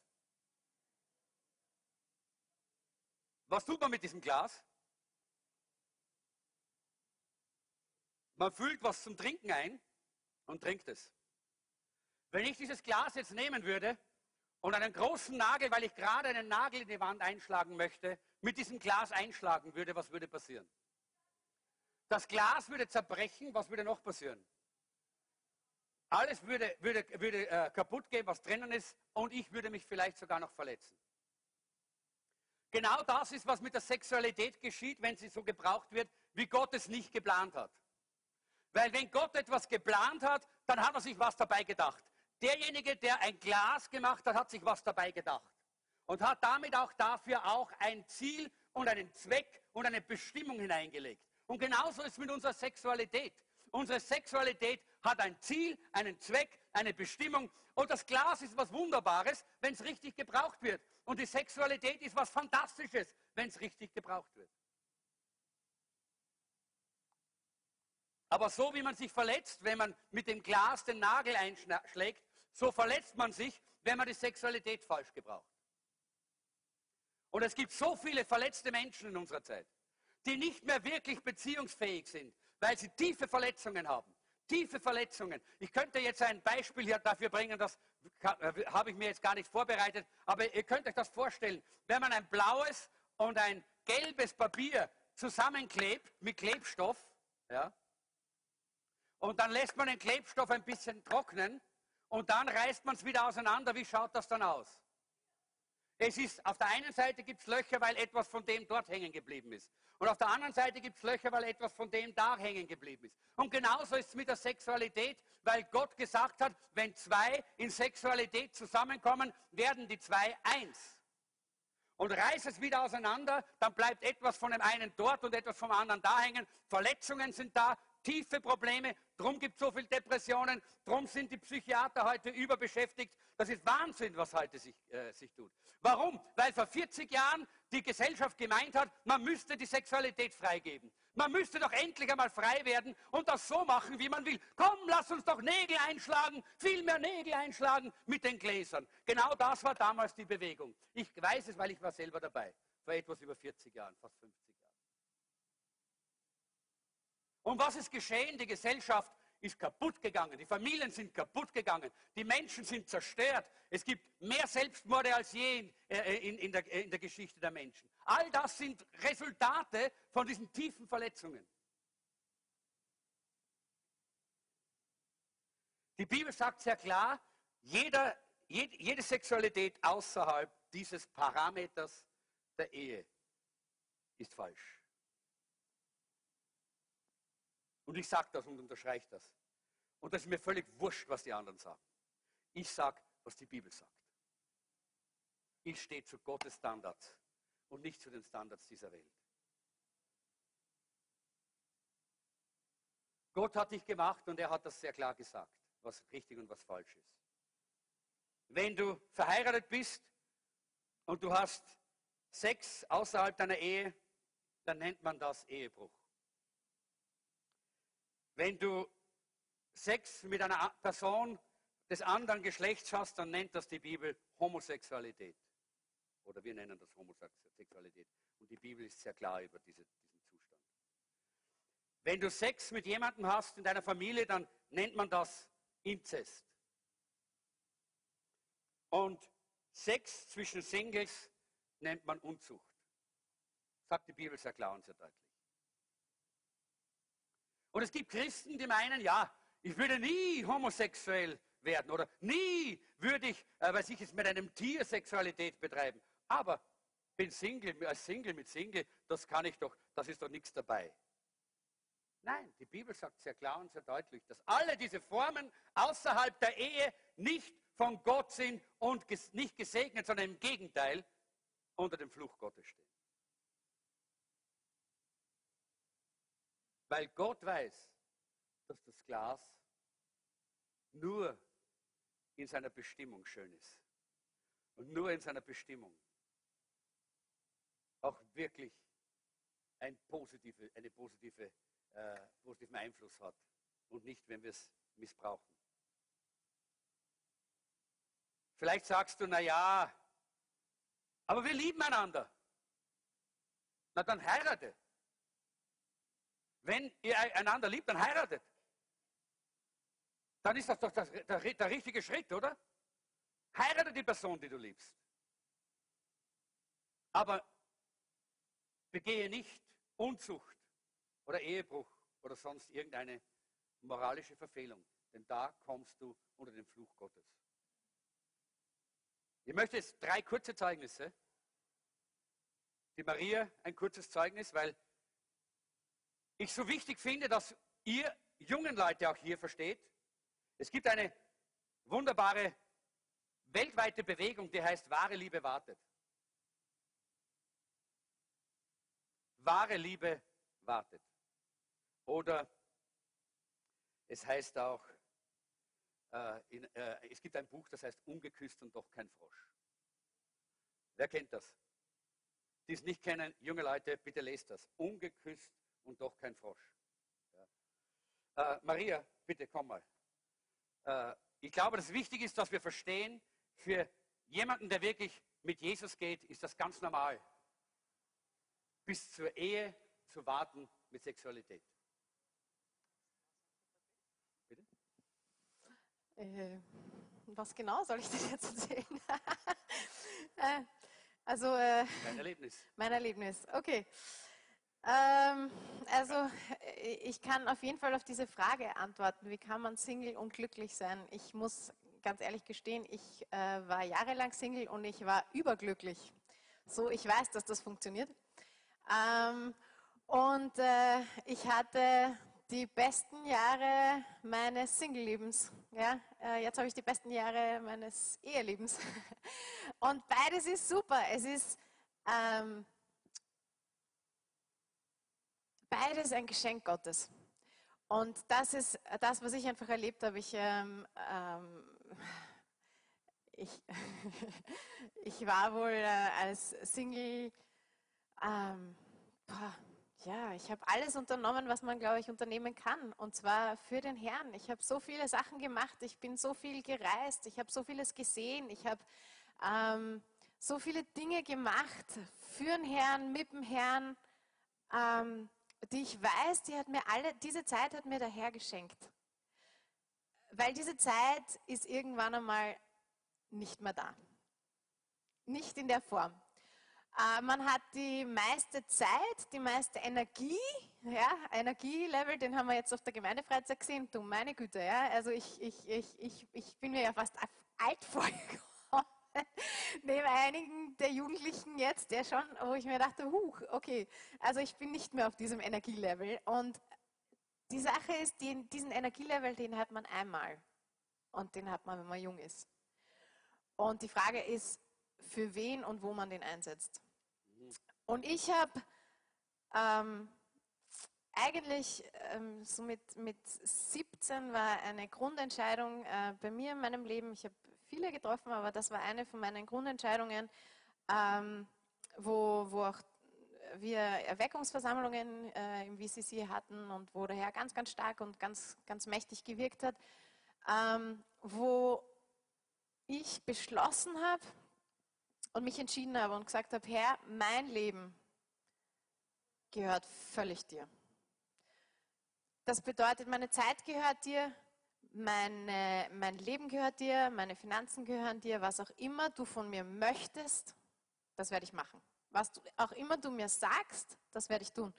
Was tut man mit diesem Glas? Man füllt was zum Trinken ein und trinkt es. Wenn ich dieses Glas jetzt nehmen würde und einen großen Nagel, weil ich gerade einen Nagel in die Wand einschlagen möchte, mit diesem Glas einschlagen würde, was würde passieren? Das Glas würde zerbrechen, was würde noch passieren? Alles würde, würde, würde äh, kaputt gehen, was drinnen ist, und ich würde mich vielleicht sogar noch verletzen. Genau das ist, was mit der Sexualität geschieht, wenn sie so gebraucht wird, wie Gott es nicht geplant hat. Weil wenn Gott etwas geplant hat, dann hat er sich was dabei gedacht. Derjenige, der ein Glas gemacht hat, hat sich was dabei gedacht. Und hat damit auch dafür auch ein Ziel und einen Zweck und eine Bestimmung hineingelegt. Und genauso ist es mit unserer Sexualität. Unsere Sexualität hat ein Ziel, einen Zweck, eine Bestimmung. Und das Glas ist was Wunderbares, wenn es richtig gebraucht wird. Und die Sexualität ist was Fantastisches, wenn es richtig gebraucht wird. Aber so wie man sich verletzt, wenn man mit dem Glas den Nagel einschlägt, so verletzt man sich, wenn man die Sexualität falsch gebraucht. Und es gibt so viele verletzte Menschen in unserer Zeit, die nicht mehr wirklich beziehungsfähig sind, weil sie tiefe Verletzungen haben. Tiefe Verletzungen. Ich könnte jetzt ein Beispiel hier dafür bringen, das äh, habe ich mir jetzt gar nicht vorbereitet, aber ihr könnt euch das vorstellen. Wenn man ein blaues und ein gelbes Papier zusammenklebt mit Klebstoff, ja, und dann lässt man den Klebstoff ein bisschen trocknen und dann reißt man es wieder auseinander. Wie schaut das dann aus? Es ist, auf der einen Seite gibt es Löcher, weil etwas von dem dort hängen geblieben ist. Und auf der anderen Seite gibt es Löcher, weil etwas von dem da hängen geblieben ist. Und genauso ist es mit der Sexualität, weil Gott gesagt hat, wenn zwei in Sexualität zusammenkommen, werden die zwei eins. Und reiß es wieder auseinander, dann bleibt etwas von dem einen dort und etwas vom anderen da hängen. Verletzungen sind da, tiefe Probleme, drum gibt es so viele Depressionen, drum sind die Psychiater heute überbeschäftigt. Das ist Wahnsinn, was heute sich, äh, sich tut. Warum? Weil vor 40 Jahren die Gesellschaft gemeint hat, man müsste die Sexualität freigeben. Man müsste doch endlich einmal frei werden und das so machen, wie man will. Komm, lass uns doch Nägel einschlagen, viel mehr Nägel einschlagen mit den Gläsern. Genau das war damals die Bewegung. Ich weiß es, weil ich war selber dabei, vor etwas über 40 Jahren, fast 50 Jahren. Und was ist geschehen? Die Gesellschaft ist kaputt gegangen, die Familien sind kaputt gegangen, die Menschen sind zerstört. Es gibt mehr Selbstmorde als je in, äh, in, in, der, in der Geschichte der Menschen. All das sind Resultate von diesen tiefen Verletzungen. Die Bibel sagt sehr klar, jeder, jede, jede Sexualität außerhalb dieses Parameters der Ehe ist falsch. Und ich sage das und unterstreiche das. Und das ist mir völlig wurscht, was die anderen sagen. Ich sage, was die Bibel sagt. Ich stehe zu Gottes Standards und nicht zu den Standards dieser Welt. Gott hat dich gemacht und er hat das sehr klar gesagt, was richtig und was falsch ist. Wenn du verheiratet bist und du hast Sex außerhalb deiner Ehe, dann nennt man das Ehebruch. Wenn du Sex mit einer Person des anderen Geschlechts hast, dann nennt das die Bibel Homosexualität. Oder wir nennen das Homosexualität. Und die Bibel ist sehr klar über diese, diesen Zustand. Wenn du Sex mit jemandem hast in deiner Familie, dann nennt man das Inzest. Und Sex zwischen Singles nennt man Unzucht. Sagt die Bibel sehr klar und sehr deutlich. Und es gibt Christen, die meinen, ja, ich würde nie homosexuell werden oder nie würde ich, äh, weiß ich, es mit einem Tier Sexualität betreiben. Aber bin Single, als Single mit Single, das kann ich doch, das ist doch nichts dabei. Nein, die Bibel sagt sehr klar und sehr deutlich, dass alle diese Formen außerhalb der Ehe nicht von Gott sind und nicht gesegnet, sondern im Gegenteil unter dem Fluch Gottes stehen. Weil Gott weiß, dass das Glas nur in seiner Bestimmung schön ist. Und nur in seiner Bestimmung auch wirklich ein positive, eine positive, äh, positiven Einfluss hat. Und nicht, wenn wir es missbrauchen. Vielleicht sagst du, na ja, aber wir lieben einander. Na dann heirate. Wenn ihr einander liebt, dann heiratet. Dann ist das doch das, der, der richtige Schritt, oder? Heirate die Person, die du liebst. Aber begehe nicht Unzucht oder Ehebruch oder sonst irgendeine moralische Verfehlung, denn da kommst du unter den Fluch Gottes. Ich möchte jetzt drei kurze Zeugnisse. Die Maria, ein kurzes Zeugnis, weil ich so wichtig finde, dass ihr jungen Leute auch hier versteht, es gibt eine wunderbare weltweite Bewegung, die heißt wahre Liebe wartet. Wahre Liebe wartet. Oder es heißt auch, äh, in, äh, es gibt ein Buch, das heißt Ungeküsst und doch kein Frosch. Wer kennt das? Die es nicht kennen, junge Leute, bitte lest das. Ungeküsst und doch kein Frosch. Ja. Äh, Maria, bitte komm mal. Äh, ich glaube, dass wichtig ist, dass wir verstehen, für jemanden, der wirklich mit Jesus geht, ist das ganz normal, bis zur Ehe zu warten mit Sexualität. Bitte? Äh, was genau soll ich dir jetzt erzählen? *laughs* äh, also, äh, Dein Erlebnis. Mein Erlebnis, okay. Ähm, also ich kann auf jeden Fall auf diese Frage antworten, wie kann man Single und glücklich sein? Ich muss ganz ehrlich gestehen, ich äh, war jahrelang Single und ich war überglücklich. So, ich weiß, dass das funktioniert. Ähm, und äh, ich hatte die besten Jahre meines Single-Lebens. Ja? Äh, jetzt habe ich die besten Jahre meines Ehelebens. *laughs* Und beides ist super. Es ist ähm, Beides ein Geschenk Gottes. Und das ist das, was ich einfach erlebt habe. Ich, ähm, ähm, ich, *laughs* ich war wohl äh, als Single, ähm, boah, ja, ich habe alles unternommen, was man, glaube ich, unternehmen kann. Und zwar für den Herrn. Ich habe so viele Sachen gemacht. Ich bin so viel gereist. Ich habe so vieles gesehen. Ich habe ähm, so viele Dinge gemacht für den Herrn, mit dem Herrn. Ähm, die ich weiß, die hat mir alle, diese Zeit hat mir der Herr geschenkt. Weil diese Zeit ist irgendwann einmal nicht mehr da. Nicht in der Form. Äh, man hat die meiste Zeit, die meiste Energie, ja, Energielevel, den haben wir jetzt auf der Gemeindefreizeit gesehen. Du meine Güte, ja, also ich, ich, ich, ich, ich bin mir ja fast alt vorgekommen *laughs* *laughs* neben einigen der Jugendlichen jetzt, der schon, wo ich mir dachte, huch, okay, also ich bin nicht mehr auf diesem Energielevel. Und die Sache ist, den, diesen Energielevel, den hat man einmal. Und den hat man, wenn man jung ist. Und die Frage ist, für wen und wo man den einsetzt. Und ich habe ähm, eigentlich ähm, so mit, mit 17 war eine Grundentscheidung äh, bei mir in meinem Leben. Ich habe viele getroffen, aber das war eine von meinen Grundentscheidungen, ähm, wo, wo auch wir Erweckungsversammlungen äh, im VCC hatten und wo der Herr ganz, ganz stark und ganz, ganz mächtig gewirkt hat, ähm, wo ich beschlossen habe und mich entschieden habe und gesagt habe, Herr, mein Leben gehört völlig dir. Das bedeutet, meine Zeit gehört dir, meine, mein Leben gehört dir, meine Finanzen gehören dir, was auch immer du von mir möchtest, das werde ich machen. Was du, auch immer du mir sagst, das werde ich tun.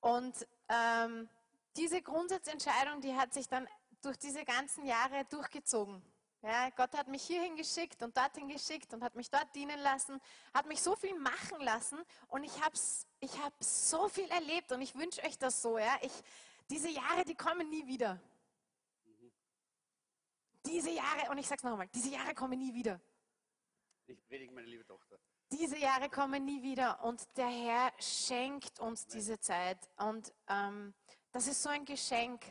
Und ähm, diese Grundsatzentscheidung, die hat sich dann durch diese ganzen Jahre durchgezogen. Ja, Gott hat mich hierhin geschickt und dorthin geschickt und hat mich dort dienen lassen, hat mich so viel machen lassen und ich habe ich hab so viel erlebt und ich wünsche euch das so. Ja. Ich, diese Jahre, die kommen nie wieder. Diese Jahre, und ich sage es noch einmal, diese Jahre kommen nie wieder. Ich predige meine liebe Tochter. Diese Jahre kommen nie wieder und der Herr schenkt uns diese Zeit. Und ähm, das ist so ein Geschenk.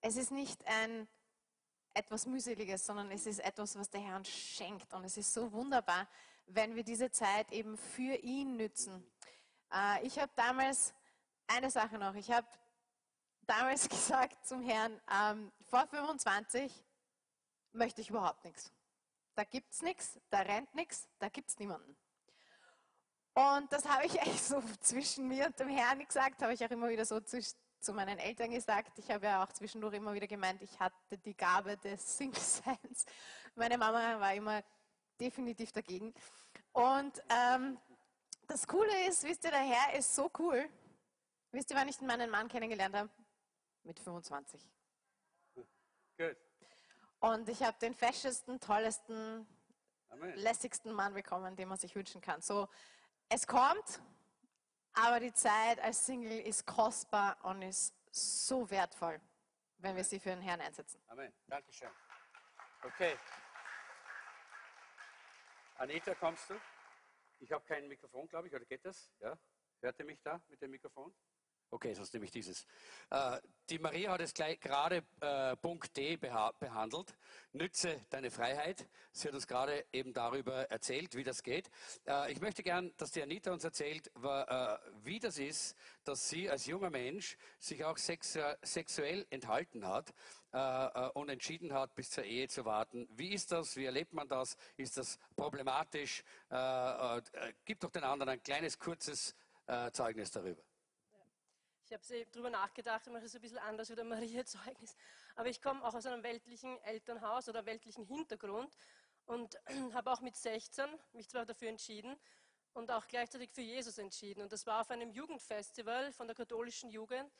Es ist nicht ein etwas Mühseliges, sondern es ist etwas, was der Herr uns schenkt. Und es ist so wunderbar, wenn wir diese Zeit eben für ihn nützen. Äh, ich habe damals eine Sache noch. Ich habe damals *laughs* gesagt zum Herrn, ähm, vor 25 möchte ich überhaupt nichts. Da gibt es nichts, da rennt nichts, da gibt es niemanden. Und das habe ich *laughs* echt so zwischen mir und dem Herrn gesagt, habe ich auch immer wieder so zu, zu meinen Eltern gesagt. Ich habe ja auch zwischendurch immer wieder gemeint, ich hatte die Gabe des *laughs* Single-Seins. Meine Mama war immer definitiv dagegen. Und ähm, das Coole ist, wisst ihr, der Herr ist so cool. Wisst ihr, wann ich meinen Mann kennengelernt habe? Mit 25. Und ich habe den feschesten, tollesten, Amen. lässigsten Mann bekommen, den man sich wünschen kann. So, es kommt, aber die Zeit als Single ist kostbar und ist so wertvoll, wenn wir sie für den Herrn einsetzen. Amen. Dankeschön. Okay. Anita, kommst du? Ich habe kein Mikrofon, glaube ich, oder geht das? Ja? Hört ihr mich da mit dem Mikrofon? Okay, sonst nehme ich dieses. Äh, die Maria hat es gleich gerade äh, Punkt D behandelt. Nütze deine Freiheit. Sie hat uns gerade eben darüber erzählt, wie das geht. Äh, ich möchte gern, dass die Anita uns erzählt, äh, wie das ist, dass sie als junger Mensch sich auch sexu sexuell enthalten hat und entschieden hat, bis zur Ehe zu warten. Wie ist das? Wie erlebt man das? Ist das problematisch? gib doch den anderen ein kleines, kurzes Zeugnis darüber. Ich habe darüber nachgedacht, ich mache es ein bisschen anders wie der Maria-Zeugnis. Aber ich komme auch aus einem weltlichen Elternhaus oder weltlichen Hintergrund und *clears throat* habe auch mit 16 mich zwar dafür entschieden und auch gleichzeitig für Jesus entschieden. Und das war auf einem Jugendfestival von der katholischen Jugend.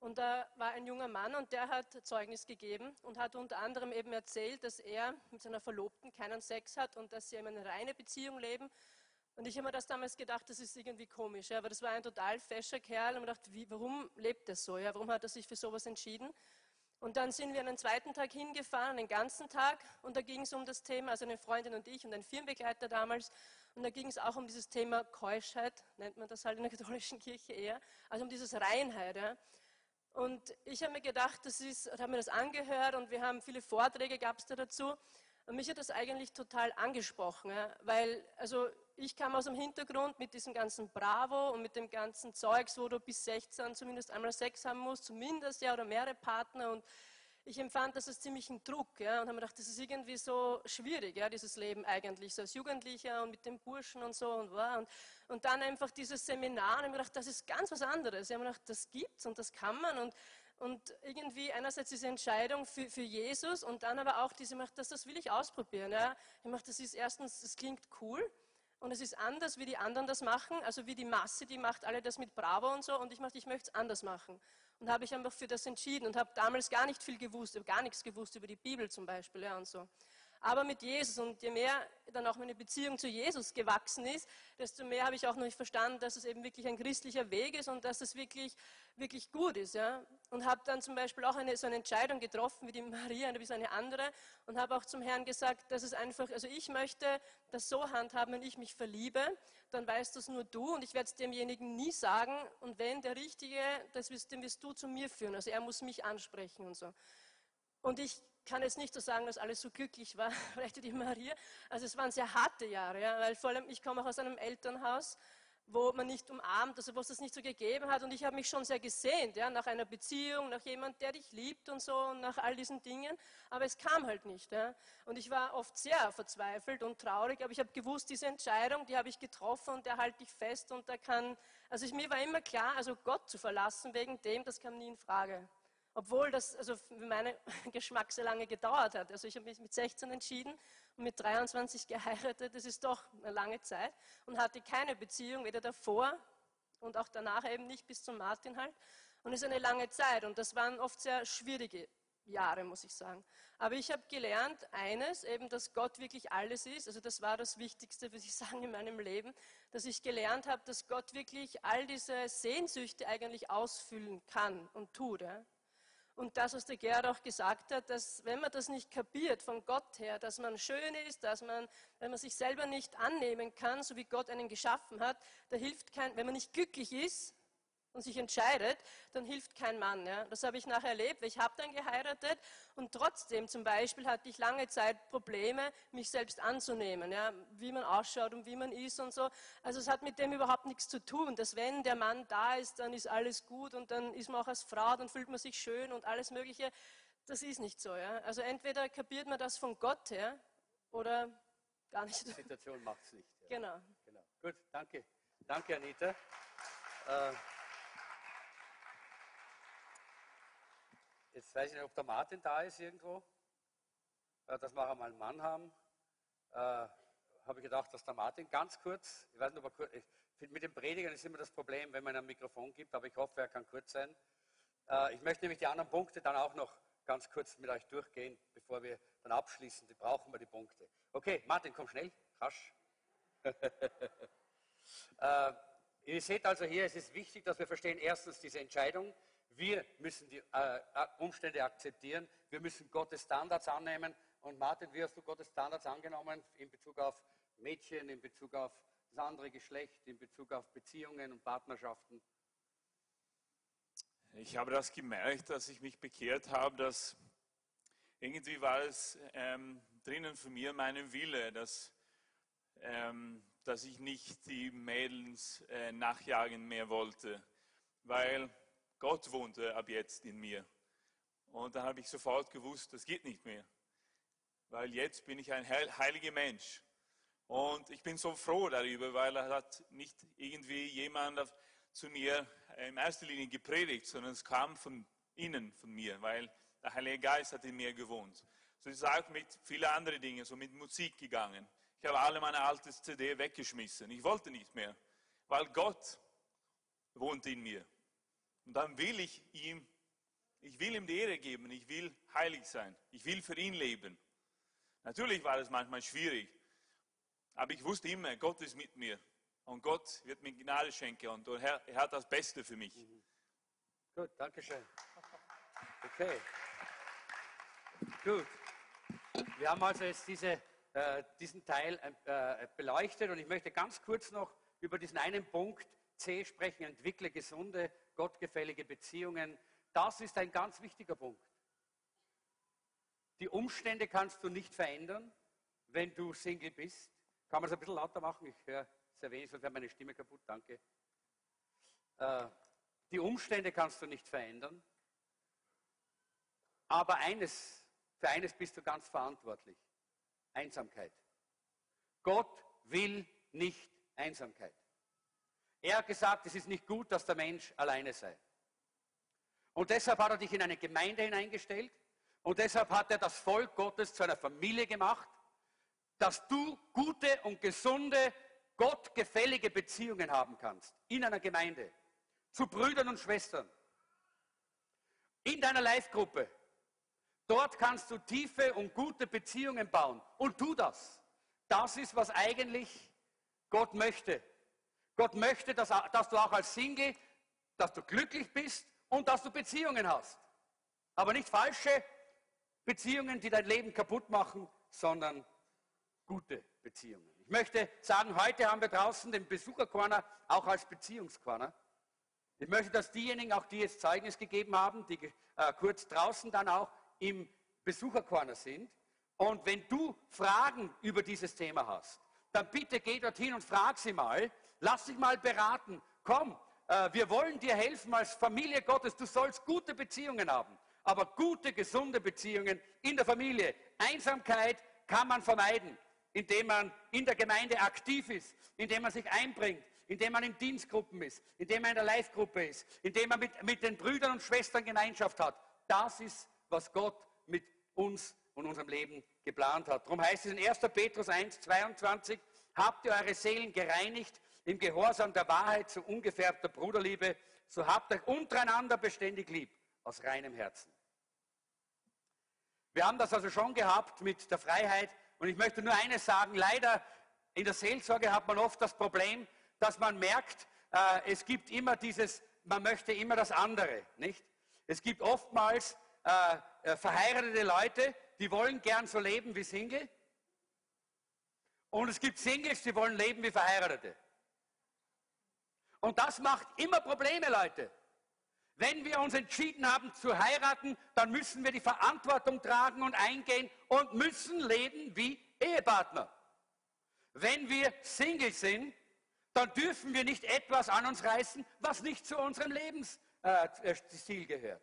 Und da war ein junger Mann und der hat Zeugnis gegeben und hat unter anderem eben erzählt, dass er mit seiner Verlobten keinen Sex hat und dass sie eben eine reine Beziehung leben und ich habe mir das damals gedacht, das ist irgendwie komisch, ja, aber das war ein total fescher Kerl und ich dachte, wie, warum lebt er so? Ja, warum hat er sich für sowas entschieden? Und dann sind wir einen zweiten Tag hingefahren, den ganzen Tag, und da ging es um das Thema, also eine Freundin und ich und ein Firmenbegleiter damals, und da ging es auch um dieses Thema Keuschheit, nennt man das halt in der *laughs* katholischen Kirche eher, also um dieses Reinheit. Ja. Und ich habe mir gedacht, das ist, habe mir das angehört und wir haben viele Vorträge gab es da dazu. Und mich hat das eigentlich total angesprochen, ja, weil also ich kam aus dem Hintergrund mit diesem ganzen Bravo und mit dem ganzen Zeugs, wo du bis 16 zumindest einmal Sex haben musst, zumindest ja oder mehrere Partner und ich empfand das als ziemlichen Druck ja, und habe mir gedacht, das ist irgendwie so schwierig, ja, dieses Leben eigentlich, so als Jugendlicher und mit den Burschen und so und, und, und dann einfach dieses Seminar und habe mir gedacht, das ist ganz was anderes. Ich habe mir gedacht, das gibt's und das kann man und, und irgendwie einerseits diese Entscheidung für, für Jesus und dann aber auch diese, das, das will ich ausprobieren. Ja. Ich mache, das ist erstens, das klingt cool und es ist anders, wie die anderen das machen, also wie die Masse, die macht alle das mit Bravo und so und ich mache, ich möchte es anders machen. Und habe ich einfach für das entschieden und habe damals gar nicht viel gewusst, gar nichts gewusst über die Bibel zum Beispiel ja, und so. Aber mit Jesus und je mehr dann auch meine Beziehung zu Jesus gewachsen ist, desto mehr habe ich auch noch nicht verstanden, dass es eben wirklich ein christlicher Weg ist und dass es wirklich, wirklich gut ist. Ja? Und habe dann zum Beispiel auch eine, so eine Entscheidung getroffen, wie die Maria, ein bisschen eine andere, und habe auch zum Herrn gesagt, dass es einfach, also ich möchte das so handhaben, wenn ich mich verliebe, dann weißt das nur du und ich werde es demjenigen nie sagen. Und wenn der Richtige, das wirst, den wirst du zu mir führen. Also er muss mich ansprechen und so. Und ich kann jetzt nicht so sagen, dass alles so glücklich war, *laughs* vielleicht die Maria. Also es waren sehr harte Jahre, ja, weil vor allem ich komme auch aus einem Elternhaus, wo man nicht umarmt, also wo es das nicht so gegeben hat. Und ich habe mich schon sehr gesehnt, ja, nach einer Beziehung, nach jemand, der dich liebt und so, und nach all diesen Dingen. Aber es kam halt nicht. Ja. Und ich war oft sehr verzweifelt und traurig, aber ich habe gewusst, diese Entscheidung, die habe ich getroffen und der halte ich fest und da kann, also ich, mir war immer klar, also Gott zu verlassen wegen dem, das kam nie in Frage. Obwohl das also für meinen *laughs* Geschmack sehr lange gedauert hat. Also ich habe mich mit 16 entschieden und mit 23 geheiratet. Das ist doch eine lange Zeit und hatte keine Beziehung, weder davor und auch danach eben nicht bis zum Martin halt. Und es ist eine lange Zeit und das waren oft sehr schwierige Jahre, muss ich sagen. Aber ich habe gelernt, eines, eben, dass Gott wirklich alles ist. Also das war das Wichtigste, würde ich *laughs* sagen, in meinem Leben, dass ich gelernt habe, dass Gott wirklich all diese Sehnsüchte eigentlich ausfüllen kann und tut. Ja? Und das, was der Gerhard auch gesagt hat, dass wenn man das nicht kapiert von Gott her, dass man schön ist, dass man, wenn man sich selber nicht annehmen kann, so wie Gott einen geschaffen hat, da hilft kein, wenn man nicht glücklich ist, und sich entscheidet, dann hilft kein Mann. Ja. Das habe ich nachher erlebt. Ich habe dann geheiratet und trotzdem zum Beispiel hatte ich lange Zeit Probleme, mich selbst anzunehmen, ja, wie man ausschaut und wie man ist und so. Also es hat mit dem überhaupt nichts zu tun, dass wenn der Mann da ist, dann ist alles gut und dann ist man auch als Frau, dann fühlt man sich schön und alles Mögliche. Das ist nicht so. Ja. Also entweder kapiert man das von Gott her oder gar nicht. Die Situation macht es nicht. Genau. genau. Gut, danke. Danke, Anita. Äh, Jetzt weiß ich nicht, ob der Martin da ist irgendwo, äh, dass wir auch einmal einen Mann haben. Äh, Habe ich gedacht, dass der Martin ganz kurz, ich weiß nicht, ob er kurz, ich finde, mit den Predigern ist immer das Problem, wenn man ein Mikrofon gibt, aber ich hoffe, er kann kurz sein. Äh, ich möchte nämlich die anderen Punkte dann auch noch ganz kurz mit euch durchgehen, bevor wir dann abschließen. Die brauchen wir die Punkte. Okay, Martin, komm schnell, rasch. *laughs* äh, ihr seht also hier, es ist wichtig, dass wir verstehen, erstens diese Entscheidung, wir müssen die äh, äh, Umstände akzeptieren. Wir müssen Gottes Standards annehmen. Und Martin, wie hast du Gottes Standards angenommen in Bezug auf Mädchen, in Bezug auf das andere Geschlecht, in Bezug auf Beziehungen und Partnerschaften? Ich habe das gemerkt, dass ich mich bekehrt habe, dass irgendwie war es ähm, drinnen von mir meine Wille, dass, ähm, dass ich nicht die Mädels äh, nachjagen mehr wollte, weil Gott wohnte ab jetzt in mir. Und dann habe ich sofort gewusst, das geht nicht mehr. Weil jetzt bin ich ein heiliger Mensch. Und ich bin so froh darüber, weil er hat nicht irgendwie jemand zu mir in erster Linie gepredigt, sondern es kam von innen, von mir, weil der Heilige Geist hat in mir gewohnt. So ist es auch mit vielen anderen Dingen, so mit Musik gegangen. Ich habe alle meine alte CD weggeschmissen. Ich wollte nicht mehr, weil Gott wohnt in mir. Und dann will ich ihm, ich will ihm die Ehre geben, ich will heilig sein, ich will für ihn leben. Natürlich war es manchmal schwierig, aber ich wusste immer, Gott ist mit mir und Gott wird mir Gnade schenken und er, hat das Beste für mich. Mhm. Gut, danke schön. Okay. Gut. Wir haben also jetzt diese, äh, diesen Teil äh, beleuchtet und ich möchte ganz kurz noch über diesen einen Punkt C sprechen, entwickle gesunde, gottgefällige Beziehungen. Das ist ein ganz wichtiger Punkt. Die Umstände kannst du nicht verändern, wenn du Single bist. Kann man es ein bisschen lauter machen? Ich höre sehr wenig, sonst wäre meine Stimme kaputt. Danke. Äh, die Umstände kannst du nicht verändern. Aber eines, für eines bist du ganz verantwortlich. Einsamkeit. Gott will nicht Einsamkeit. Er hat gesagt, es ist nicht gut, dass der Mensch alleine sei. Und deshalb hat er dich in eine Gemeinde hineingestellt und deshalb hat er das Volk Gottes zu einer Familie gemacht, dass du gute und gesunde, gottgefällige Beziehungen haben kannst in einer Gemeinde, zu Brüdern und Schwestern, in deiner Live-Gruppe. Dort kannst du tiefe und gute Beziehungen bauen und tu das. Das ist, was eigentlich Gott möchte. Gott möchte, dass, dass du auch als Single, dass du glücklich bist und dass du Beziehungen hast. Aber nicht falsche Beziehungen, die dein Leben kaputt machen, sondern gute Beziehungen. Ich möchte sagen, heute haben wir draußen den Besuchercorner auch als Beziehungscorner. Ich möchte, dass diejenigen, auch die jetzt Zeugnis gegeben haben, die äh, kurz draußen dann auch im Besuchercorner sind. Und wenn du Fragen über dieses Thema hast, dann bitte geh dorthin und frag sie mal. Lass dich mal beraten. Komm, äh, wir wollen dir helfen als Familie Gottes. Du sollst gute Beziehungen haben, aber gute, gesunde Beziehungen in der Familie. Einsamkeit kann man vermeiden, indem man in der Gemeinde aktiv ist, indem man sich einbringt, indem man in Dienstgruppen ist, indem man in der Live-Gruppe ist, indem man mit, mit den Brüdern und Schwestern Gemeinschaft hat. Das ist, was Gott mit uns und unserem Leben geplant hat. Darum heißt es in 1. Petrus 1, 22, habt ihr eure Seelen gereinigt im Gehorsam der Wahrheit zu ungefärbter Bruderliebe, so habt euch untereinander beständig lieb, aus reinem Herzen. Wir haben das also schon gehabt mit der Freiheit und ich möchte nur eines sagen, leider in der Seelsorge hat man oft das Problem, dass man merkt, äh, es gibt immer dieses, man möchte immer das andere, nicht? Es gibt oftmals äh, äh, verheiratete Leute, die wollen gern so leben wie Single. Und es gibt Singles, die wollen leben wie Verheiratete. Und das macht immer Probleme, Leute. Wenn wir uns entschieden haben zu heiraten, dann müssen wir die Verantwortung tragen und eingehen und müssen leben wie Ehepartner. Wenn wir Single sind, dann dürfen wir nicht etwas an uns reißen, was nicht zu unserem Lebensstil äh, gehört.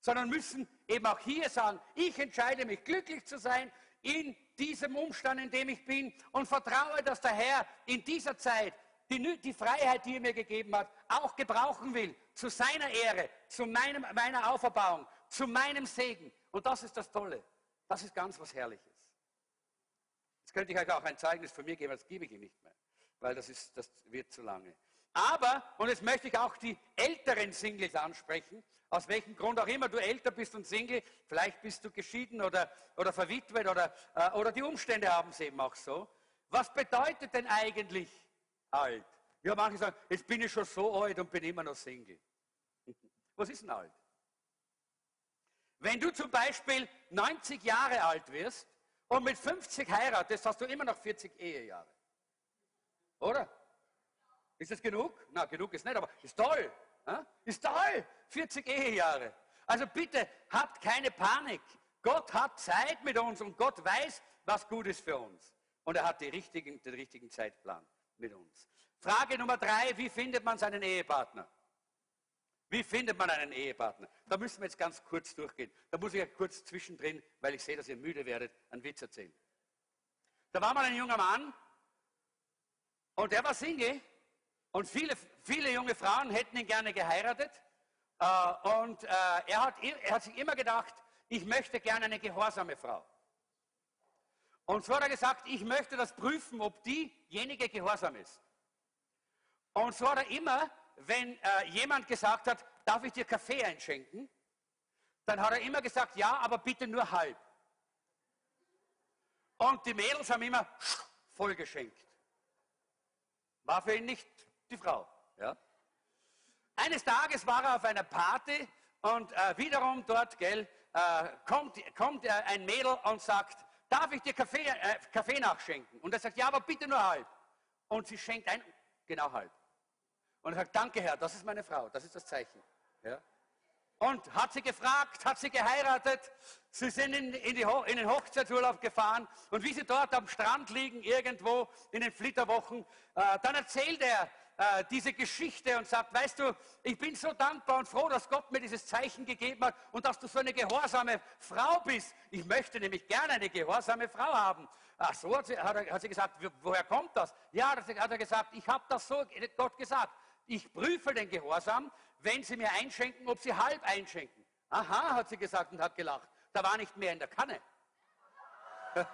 Sondern müssen eben auch hier sagen, ich entscheide mich glücklich zu sein in diesem Umstand, in dem ich bin und vertraue, dass der Herr in dieser Zeit die, die Freiheit, die er mir gegeben hat, auch gebrauchen will, zu seiner Ehre, zu meinem, meiner Auferbauung, zu meinem Segen. Und das ist das Tolle. Das ist ganz was Herrliches. Jetzt könnte ich euch auch ein Zeugnis von mir geben, das gebe ich ihm nicht mehr, weil das, ist, das wird zu lange. Aber, und jetzt möchte ich auch die älteren Singles ansprechen, aus welchem Grund auch immer du älter bist und Single, vielleicht bist du geschieden oder, oder verwitwet oder, äh, oder die Umstände haben es eben auch so. Was bedeutet denn eigentlich alt. Ja, manche sagen, jetzt bin ich schon so alt und bin immer noch Single. *laughs* Was ist denn alt? Wenn du zum Beispiel 90 Jahre alt wirst und mit 50 heiratest, hast du immer noch 40 Ehejahre. Oder? Ist das genug? Na, genug ist nicht, aber ist toll. Ist toll. 40 Ehejahre. Also bitte, habt keine Panik. Gott hat Zeit mit uns und Gott weiß, was gut ist für uns. Und er hat richtigen, den richtigen Zeitplan mit uns. Frage Nummer drei, wie findet man seinen Ehepartner? Wie findet man einen Ehepartner? Da müssen wir jetzt ganz kurz durchgehen. Da muss ich ja kurz zwischendrin, weil ich sehe, dass ihr müde werdet, einen Witz erzählen. Da war mal ein junger Mann und der war Single und viele, viele junge Frauen hätten ihn gerne geheiratet. Äh, und äh, er, hat, er hat sich immer gedacht, ich möchte gerne eine gehorsame Frau. Und so hat er gesagt, ich möchte das prüfen, ob diejenige gehorsam ist. Und so hat er immer, wenn äh, jemand gesagt hat, darf ich dir Kaffee einschenken, dann hat er immer gesagt, ja, aber bitte nur halb. Und die Mädels haben immer voll geschenkt. War für ihn nicht die Frau. Ja? Eines Tages war er auf einer Party und äh, wiederum dort, gell, äh, kommt, kommt äh, ein Mädel und sagt, darf ich dir Kaffee, äh, Kaffee nachschenken? Und er sagt, ja, aber bitte nur halb. Und sie schenkt ein, genau halb. Und er sagt, danke Herr, das ist meine Frau, das ist das Zeichen. Ja? und hat sie gefragt, hat sie geheiratet. Sie sind in, in, in, den Hochzeitsurlaub gefahren und wie sie dort am Strand liegen, irgendwo in den Flitterwochen, äh, dann erzählt er äh, diese Geschichte und sagt, weißt du, ich bin so dankbar und froh, dass Gott mir dieses Zeichen gegeben hat und dass du so eine gehorsame Frau bist. Ich möchte nämlich gerne eine gehorsame Frau haben. Ach so, hat sie, hat, er, hat sie gesagt, woher kommt das? Ja, hat er gesagt, ich habe das so Gott gesagt. Ich prüfe den Gehorsam, wenn Sie mir einschenken, ob Sie halb einschenken. Aha, hat sie gesagt und hat gelacht. Da war nicht mehr in der Kanne. *laughs*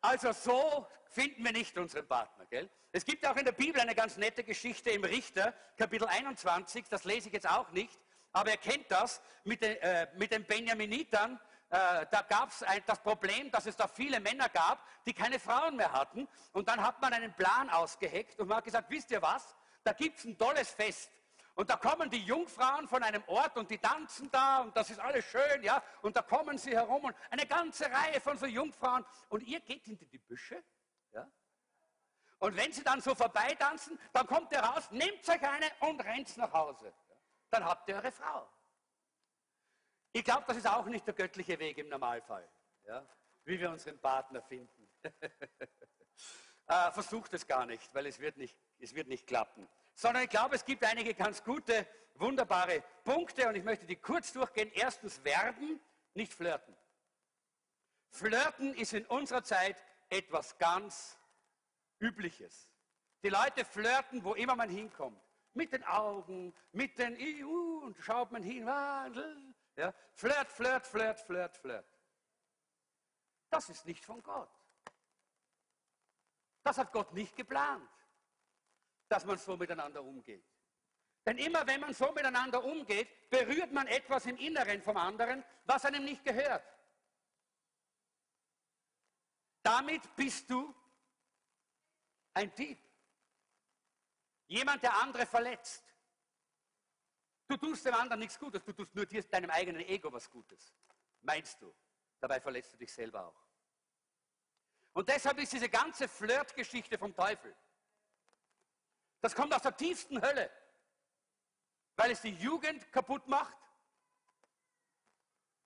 also so finden wir nicht unseren Partner. Gell? Es gibt auch in der Bibel eine ganz nette Geschichte im Richter, Kapitel 21, das lese ich jetzt auch nicht, aber er kennt das mit den, äh, mit den Benjaminitern. Äh, da gab es das Problem, dass es da viele Männer gab, die keine Frauen mehr hatten. Und dann hat man einen Plan ausgeheckt und man hat gesagt, wisst ihr was, da gibt es ein tolles Fest. Und da kommen die Jungfrauen von einem Ort und die tanzen da und das ist alles schön, ja. Und da kommen sie herum und eine ganze Reihe von so Jungfrauen und ihr geht hinter die Büsche. Und wenn sie dann so vorbeitanzen, dann kommt ihr raus, nehmt euch eine und rennt nach Hause. Dann habt ihr eure Frau. Ich glaube, das ist auch nicht der göttliche Weg im Normalfall, ja, wie wir unseren Partner finden. äh, *laughs* versucht es gar nicht, weil es wird nicht, es wird nicht klappen sondern ich glaube, es gibt einige ganz gute, wunderbare Punkte und ich möchte die kurz durchgehen. Erstens werben, nicht flirten. Flirten ist in unserer Zeit etwas ganz Übliches. Die Leute flirten, wo immer man hinkommt. Mit den Augen, mit den EU und schaut man hin. Ja. Flirt, flirt, flirt, flirt, flirt. Das ist nicht von Gott. Das hat Gott nicht geplant dass man so miteinander umgeht. Denn immer wenn man so miteinander umgeht, berührt man etwas im Inneren vom anderen, was einem nicht gehört. Damit bist du ein Dieb. Jemand, der andere verletzt. Du tust dem anderen nichts Gutes, du tust nur dir, deinem eigenen Ego was Gutes. Meinst du? Dabei verletzt du dich selber auch. Und deshalb ist diese ganze Flirtgeschichte vom Teufel. Das kommt aus der tiefsten Hölle, weil es die Jugend kaputt macht,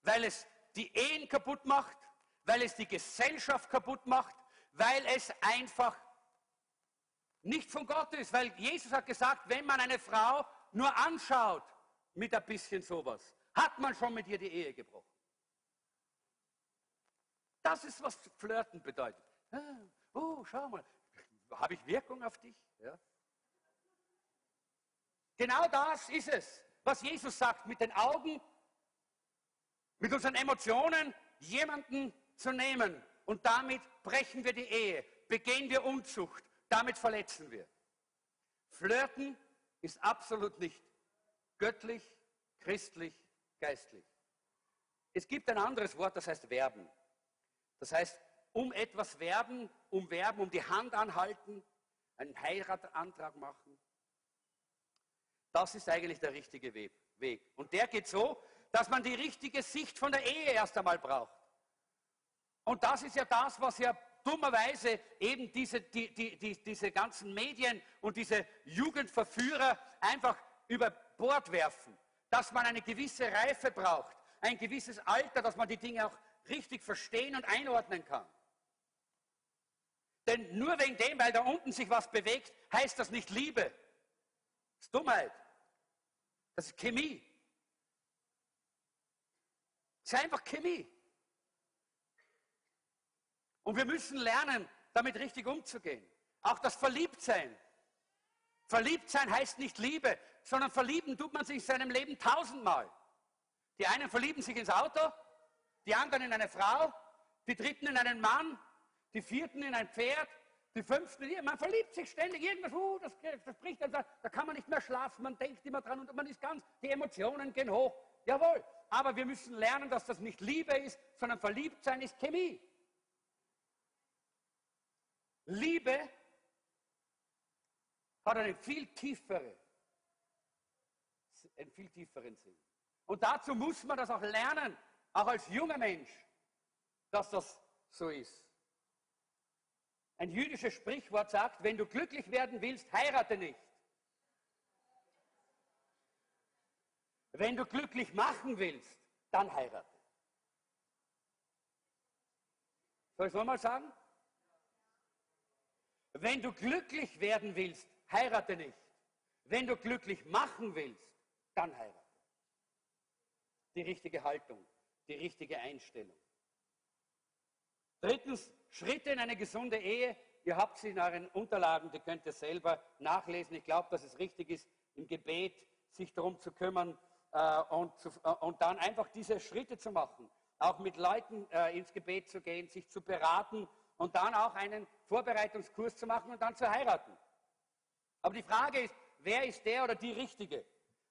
weil es die Ehen kaputt macht, weil es die Gesellschaft kaputt macht, weil es einfach nicht von Gott ist, weil Jesus hat gesagt, wenn man eine Frau nur anschaut mit ein bisschen sowas, hat man schon mit ihr die Ehe gebrochen. Das ist, was Flirten bedeutet. Ah, oh, schau mal, habe ich Wirkung auf dich? Ja. Genau das ist es, was Jesus sagt, mit den Augen, mit unseren Emotionen jemanden zu nehmen. Und damit brechen wir die Ehe, begehen wir Unzucht, damit verletzen wir. Flirten ist absolut nicht göttlich, christlich, geistlich. Es gibt ein anderes Wort, das heißt werben. Das heißt, um etwas werben, um werben, um die Hand anhalten, einen Heiratantrag machen, das ist eigentlich der richtige Weg. Und der geht so, dass man die richtige Sicht von der Ehe erst einmal braucht. Und das ist ja das, was ja dummerweise eben diese, die, die, die, diese ganzen Medien und diese Jugendverführer einfach über Bord werfen. Dass man eine gewisse Reife braucht, ein gewisses Alter, dass man die Dinge auch richtig verstehen und einordnen kann. Denn nur wegen dem, weil da unten sich was bewegt, heißt das nicht Liebe. Das ist Dummheit. Das ist Chemie. Das ist einfach Chemie. Und wir müssen lernen, damit richtig umzugehen. Auch das Verliebtsein. Verliebtsein heißt nicht Liebe, sondern verlieben tut man sich in seinem Leben tausendmal. Die einen verlieben sich ins Auto, die anderen in eine Frau, die dritten in einen Mann, die vierten in ein Pferd, die fünften, man verliebt sich ständig, irgendwas, uh, das, das bricht dann, da kann man nicht mehr schlafen, man denkt immer dran und man ist ganz, die Emotionen gehen hoch. Jawohl, aber wir müssen lernen, dass das nicht Liebe ist, sondern Verliebtsein ist Chemie. Liebe hat einen viel tieferen, einen viel tieferen Sinn. Und dazu muss man das auch lernen, auch als junger Mensch, dass das so ist. Ein jüdisches Sprichwort sagt, wenn du glücklich werden willst, heirate nicht. Wenn du glücklich machen willst, dann heirate. Soll ich es nochmal sagen? Wenn du glücklich werden willst, heirate nicht. Wenn du glücklich machen willst, dann heirate. Die richtige Haltung, die richtige Einstellung. Drittens, Schritte in eine gesunde Ehe. Ihr habt sie in euren Unterlagen, die könnt ihr selber nachlesen. Ich glaube, dass es richtig ist, im Gebet sich darum zu kümmern äh, und, zu, äh, und, dann einfach diese Schritte zu machen. Auch mit Leuten äh, ins Gebet zu gehen, sich zu beraten und dann auch einen Vorbereitungskurs zu machen und dann zu heiraten. Aber die Frage ist, wer ist der oder die Richtige?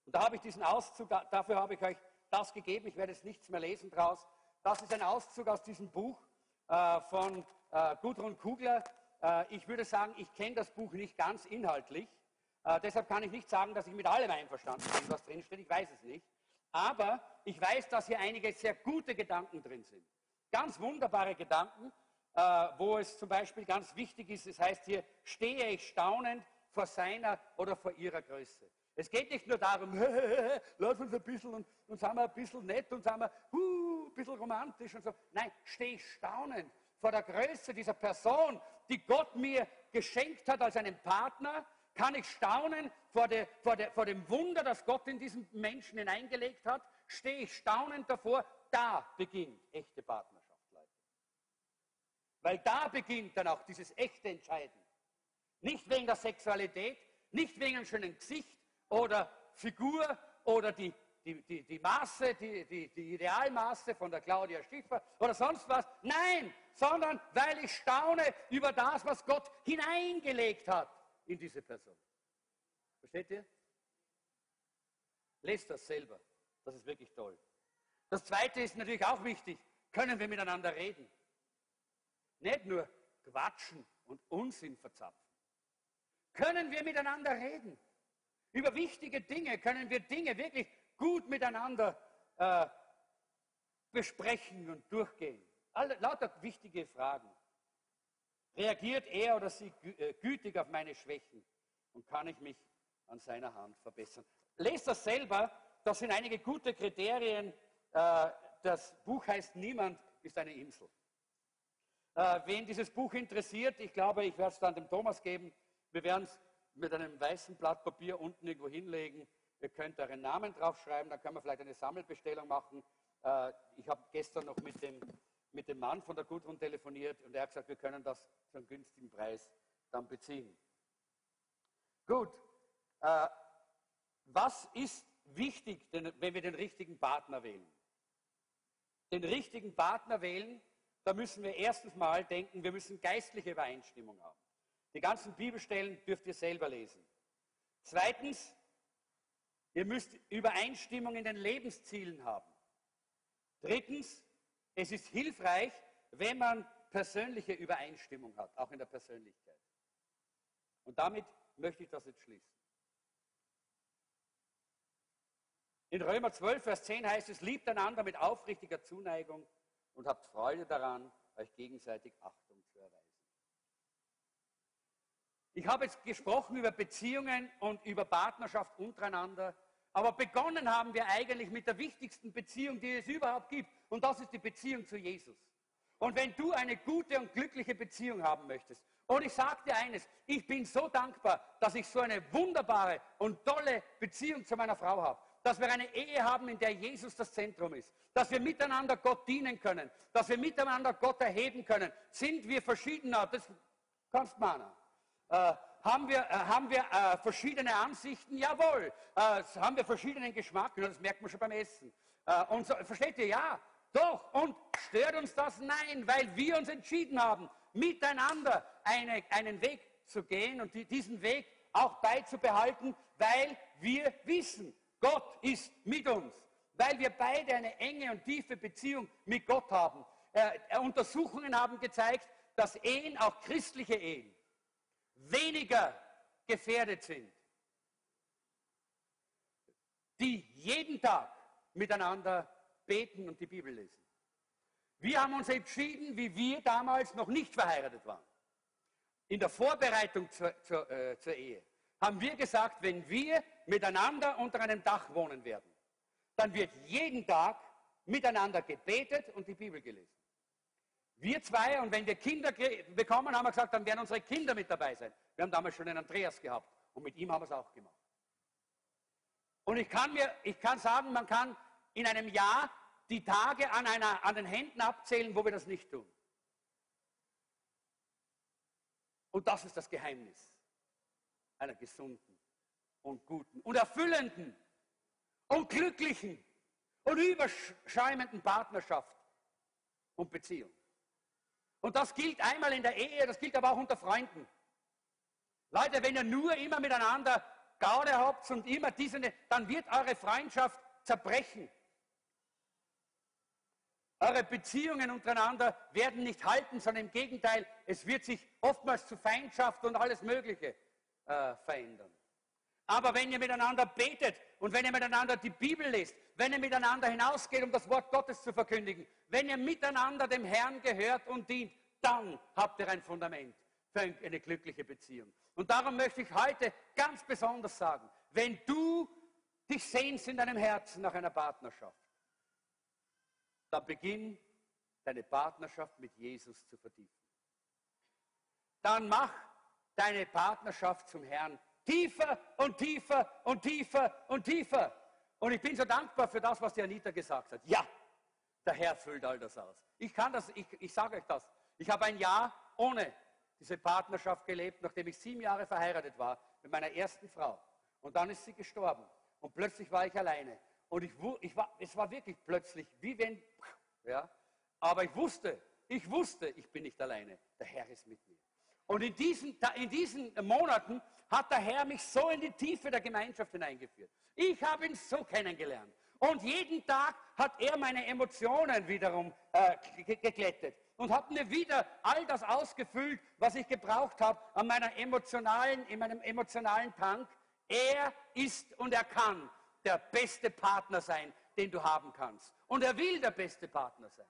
Und da habe ich diesen Auszug, dafür habe ich euch das gegeben. Ich werde jetzt nichts mehr lesen draus. Das ist ein Auszug aus diesem Buch äh, von äh, Gudrun Kugler. Äh, ich würde sagen, ich kenne das Buch nicht ganz inhaltlich. Deshalb kann ich nicht sagen, dass ich mit allem einverstanden bin, was drinsteht. Ich weiß es nicht. Aber ich weiß, dass hier einige sehr gute Gedanken drin sind. Ganz wunderbare Gedanken, wo es zum Beispiel ganz wichtig ist, es heißt hier, stehe ich staunend vor seiner oder vor ihrer Größe. Es geht nicht nur darum, *laughs* lass uns ein bisschen und, und sind wir ein bisschen nett und sind wir uh, ein bisschen romantisch und so. Nein, stehe ich staunend vor der Größe dieser Person, die Gott mir geschenkt hat als einen Partner, kann ich staunen vor, der, vor, der, vor dem Wunder, das Gott in diesen Menschen hineingelegt hat, stehe ich staunend davor, da beginnt echte Leute. Weil da beginnt dann auch dieses echte Entscheiden. Nicht wegen der Sexualität, nicht wegen einem schönen Gesicht oder Figur oder die, die, die, die Maße, die, die, die Idealmaße von der Claudia Schiffer oder sonst was. Nein, sondern weil ich staune über das, was Gott hineingelegt hat in diese Person. Versteht ihr? Lest das selber. Das ist wirklich toll. Das Zweite ist natürlich auch wichtig. Können wir miteinander reden? Nicht nur quatschen und Unsinn verzapfen. Können wir miteinander reden? Über wichtige Dinge können wir Dinge wirklich gut miteinander äh, besprechen und durchgehen. Alle, lauter wichtige Fragen. Reagiert er oder sie äh, gütig auf meine Schwächen und kann ich mich an seiner Hand verbessern? Lest das selber, das sind einige gute Kriterien. Äh, das Buch heißt Niemand ist eine Insel. Äh, wen dieses Buch interessiert, ich glaube, ich werde es dann dem Thomas geben, wir werden es mit einem weißen Blatt Papier unten irgendwo hinlegen. Ihr könnt euren Namen draufschreiben, dann können wir vielleicht eine Sammelbestellung machen. Äh, ich habe gestern noch mit dem, mit dem Mann von der Gudrun telefoniert und er hat gesagt, wir können das für einen günstigen Preis dann beziehen. Gut, äh, was ist wichtig, wenn wir den richtigen Partner wählen? Den richtigen Partner wählen, da müssen wir erstens mal denken, wir müssen geistliche Übereinstimmung haben. Die ganzen Bibelstellen dürft ihr selber lesen. Zweitens, ihr müsst Übereinstimmung in den Lebenszielen haben. Drittens, es ist hilfreich, wenn man persönliche Übereinstimmung hat, auch in der Persönlichkeit. Und damit möchte ich das jetzt schließen. In Römer 12, Vers 10 heißt es, liebt einander mit aufrichtiger Zuneigung und habt Freude daran, euch gegenseitig Achtung Ich habe jetzt gesprochen über Beziehungen und über Partnerschaft untereinander, aber begonnen haben wir eigentlich mit der wichtigsten Beziehung, die es überhaupt gibt, und das ist die Beziehung zu Jesus. Und wenn du eine gute und glückliche Beziehung haben möchtest, und ich sage dir eines, ich bin so dankbar, dass ich so eine wunderbare und tolle Beziehung zu meiner Frau habe, dass wir eine Ehe haben, in der Jesus das Zentrum ist, dass wir miteinander Gott dienen können, dass wir miteinander Gott erheben können. Sind wir verschiedener, das kannst man. Äh, haben wir, äh, haben wir äh, verschiedene Ansichten? Jawohl. Äh, haben wir verschiedenen Geschmack? Das merkt man schon beim Essen. Äh, und so, versteht ihr? Ja. Doch. Und stört uns das? Nein, weil wir uns entschieden haben, miteinander eine, einen Weg zu gehen und die, diesen Weg auch beizubehalten, weil wir wissen, Gott ist mit uns. Weil wir beide eine enge und tiefe Beziehung mit Gott haben. Äh, Untersuchungen haben gezeigt, dass Ehen, auch christliche Ehen, weniger gefährdet sind, die jeden Tag miteinander beten und die Bibel lesen. Wir haben uns entschieden, wie wir damals noch nicht verheiratet waren. In der Vorbereitung zur, zur, äh, zur Ehe haben wir gesagt, wenn wir miteinander unter einem Dach wohnen werden, dann wird jeden Tag miteinander gebetet und die Bibel gelesen. Wir zwei, und wenn wir Kinder bekommen, haben wir gesagt, dann werden unsere Kinder mit dabei sein. Wir haben damals schon den Andreas gehabt und mit ihm haben wir es auch gemacht. Und ich kann, mir, ich kann sagen, man kann in einem Jahr die Tage an, einer, an den Händen abzählen, wo wir das nicht tun. Und das ist das Geheimnis einer gesunden und guten und erfüllenden und glücklichen und überschäumenden Partnerschaft und Beziehung. Und das gilt einmal in der Ehe, das gilt aber auch unter Freunden. Leute, wenn ihr nur immer miteinander Gaude habt und immer diese, dann wird eure Freundschaft zerbrechen. Eure Beziehungen untereinander werden nicht halten, sondern im Gegenteil, es wird sich oftmals zu Feindschaft und alles Mögliche äh, verändern. Aber wenn ihr miteinander betet und wenn ihr miteinander die Bibel lest, wenn ihr miteinander hinausgeht, um das Wort Gottes zu verkündigen, wenn ihr miteinander dem Herrn gehört und dient, dann habt ihr ein Fundament für eine glückliche Beziehung. Und darum möchte ich heute ganz besonders sagen, wenn du dich sehnst in deinem Herzen nach einer Partnerschaft, dann beginn deine Partnerschaft mit Jesus zu vertiefen. Dann mach deine Partnerschaft zum Herrn tiefer und tiefer und tiefer und tiefer. Und ich bin so dankbar für das, was die Anita gesagt hat. Ja, der Herr füllt all das aus. Ich kann das, ich, ich sage euch das. Ich habe ein Jahr ohne diese Partnerschaft gelebt, nachdem ich sieben Jahre verheiratet war mit meiner ersten Frau. Und dann ist sie gestorben. Und plötzlich war ich alleine. Und ich, ich war, es war wirklich plötzlich, wie wenn, ja, aber ich wusste, ich wusste, ich bin nicht alleine. Der Herr ist mit mir. Und in diesen, in diesen Monaten hat der Herr mich so in die Tiefe der Gemeinschaft hineingeführt. Ich habe ihn so kennengelernt. Und jeden Tag hat er meine Emotionen wiederum äh, geglättet und hat mir wieder all das ausgefüllt, was ich gebraucht habe an meiner emotionalen, in meinem emotionalen Tank. Er ist und er kann der beste Partner sein, den du haben kannst. Und er will der beste Partner sein.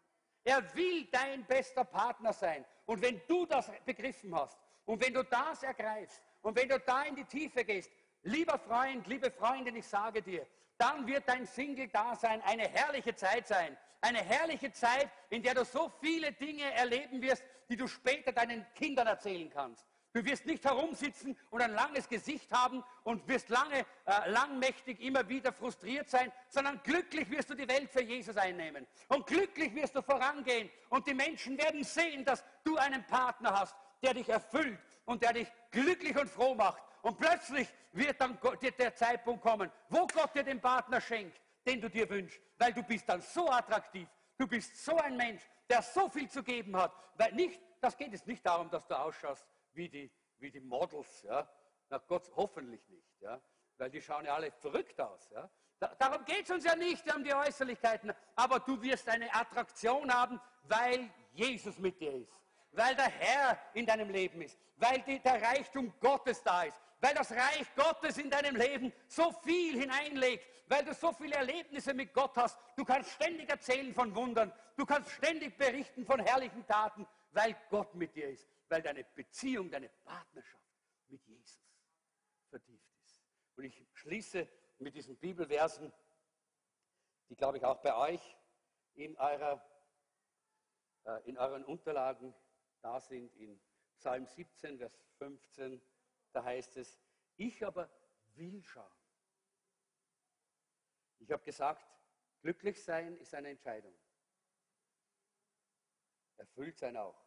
Er will dein bester Partner sein. Und wenn du das begriffen hast und wenn du das ergreifst und wenn du da in die Tiefe gehst, lieber Freund, liebe Freundin, ich sage dir, dann wird dein Single-Dasein eine herrliche Zeit sein. Eine herrliche Zeit, in der du so viele Dinge erleben wirst, die du später deinen Kindern erzählen kannst. Du wirst nicht herumsitzen und ein langes Gesicht haben und wirst lange, äh, langmächtig immer wieder frustriert sein, sondern glücklich wirst du die Welt für Jesus einnehmen. Und glücklich wirst du vorangehen. Und die Menschen werden sehen, dass du einen Partner hast, der dich erfüllt und der dich glücklich und froh macht. Und plötzlich wird dann der Zeitpunkt kommen, wo Gott dir den Partner schenkt, den du dir wünschst, weil du bist dann so attraktiv. Du bist so ein Mensch, der so viel zu geben hat. Weil nicht, das geht es nicht darum, dass du ausschaust wie die, wie die Models. Ja? Na Gott, hoffentlich nicht, ja? weil die schauen ja alle verrückt aus. Ja? Da, darum geht es uns ja nicht um die Äußerlichkeiten, aber du wirst eine Attraktion haben, weil Jesus mit dir ist, weil der Herr in deinem Leben ist, weil die, der Reichtum Gottes da ist, weil das Reich Gottes in deinem Leben so viel hineinlegt, weil du so viele Erlebnisse mit Gott hast. Du kannst ständig erzählen von Wundern, du kannst ständig berichten von herrlichen Taten, weil Gott mit dir ist weil deine Beziehung, deine Partnerschaft mit Jesus vertieft ist. Und ich schließe mit diesen Bibelversen, die, glaube ich, auch bei euch in, eurer, äh, in euren Unterlagen da sind, in Psalm 17, Vers 15, da heißt es, ich aber will schauen. Ich habe gesagt, glücklich sein ist eine Entscheidung. Erfüllt sein auch.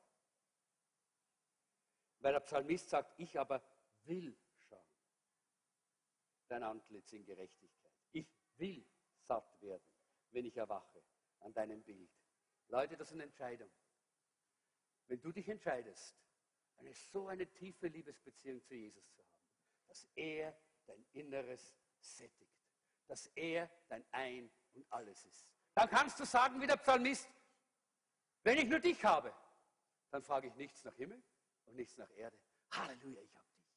Weil der Psalmist sagt, ich aber will schauen. Dein Antlitz in Gerechtigkeit. Ich will satt werden, wenn ich erwache an deinem Bild. Leute, das ist eine Entscheidung. Wenn du dich entscheidest, eine so eine tiefe Liebesbeziehung zu Jesus zu haben, dass er dein Inneres sättigt, dass er dein Ein und alles ist, dann kannst du sagen wie der Psalmist, wenn ich nur dich habe, dann frage ich nichts nach Himmel, und nichts nach Erde. Halleluja, ich habe dich.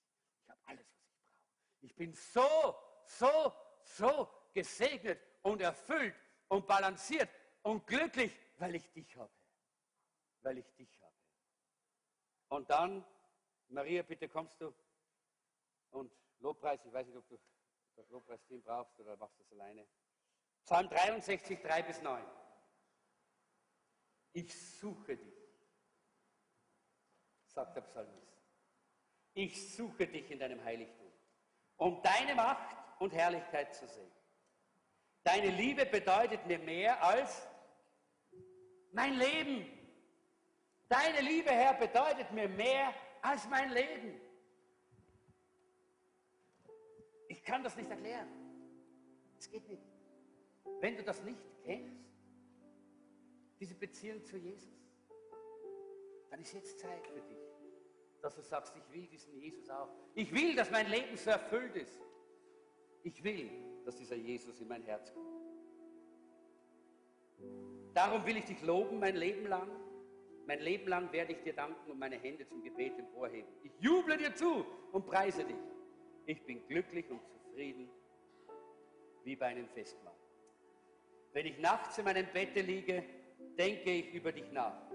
Ich habe alles, was ich brauche. Ich bin so, so, so gesegnet und erfüllt und balanciert und glücklich, weil ich dich habe. Weil ich dich habe. Und dann, Maria, bitte kommst du und Lobpreis, ich weiß nicht, ob du das Lobpreisteam brauchst oder machst du das alleine. Psalm 63, 3 bis 9. Ich suche dich, sagt der Psalmist. Ich suche dich in deinem Heiligtum, um deine Macht und Herrlichkeit zu sehen. Deine Liebe bedeutet mir mehr als mein Leben. Deine Liebe, Herr, bedeutet mir mehr als mein Leben. Ich kann das nicht erklären. Es geht nicht. Wenn du das nicht kennst, diese Beziehung zu Jesus, dann ist jetzt Zeit für dich, dass du sagst, ich will diesen Jesus auch. Ich will, dass mein Leben so erfüllt ist. Ich will, dass dieser Jesus in mein Herz kommt. Darum will ich dich loben mein Leben lang. Mein Leben lang werde ich dir danken und meine Hände zum Gebet emporheben. Ich juble dir zu und preise dich. Ich bin glücklich und zufrieden wie bei einem Festmahl. Wenn ich nachts in meinem Bette liege, denke ich über dich nach.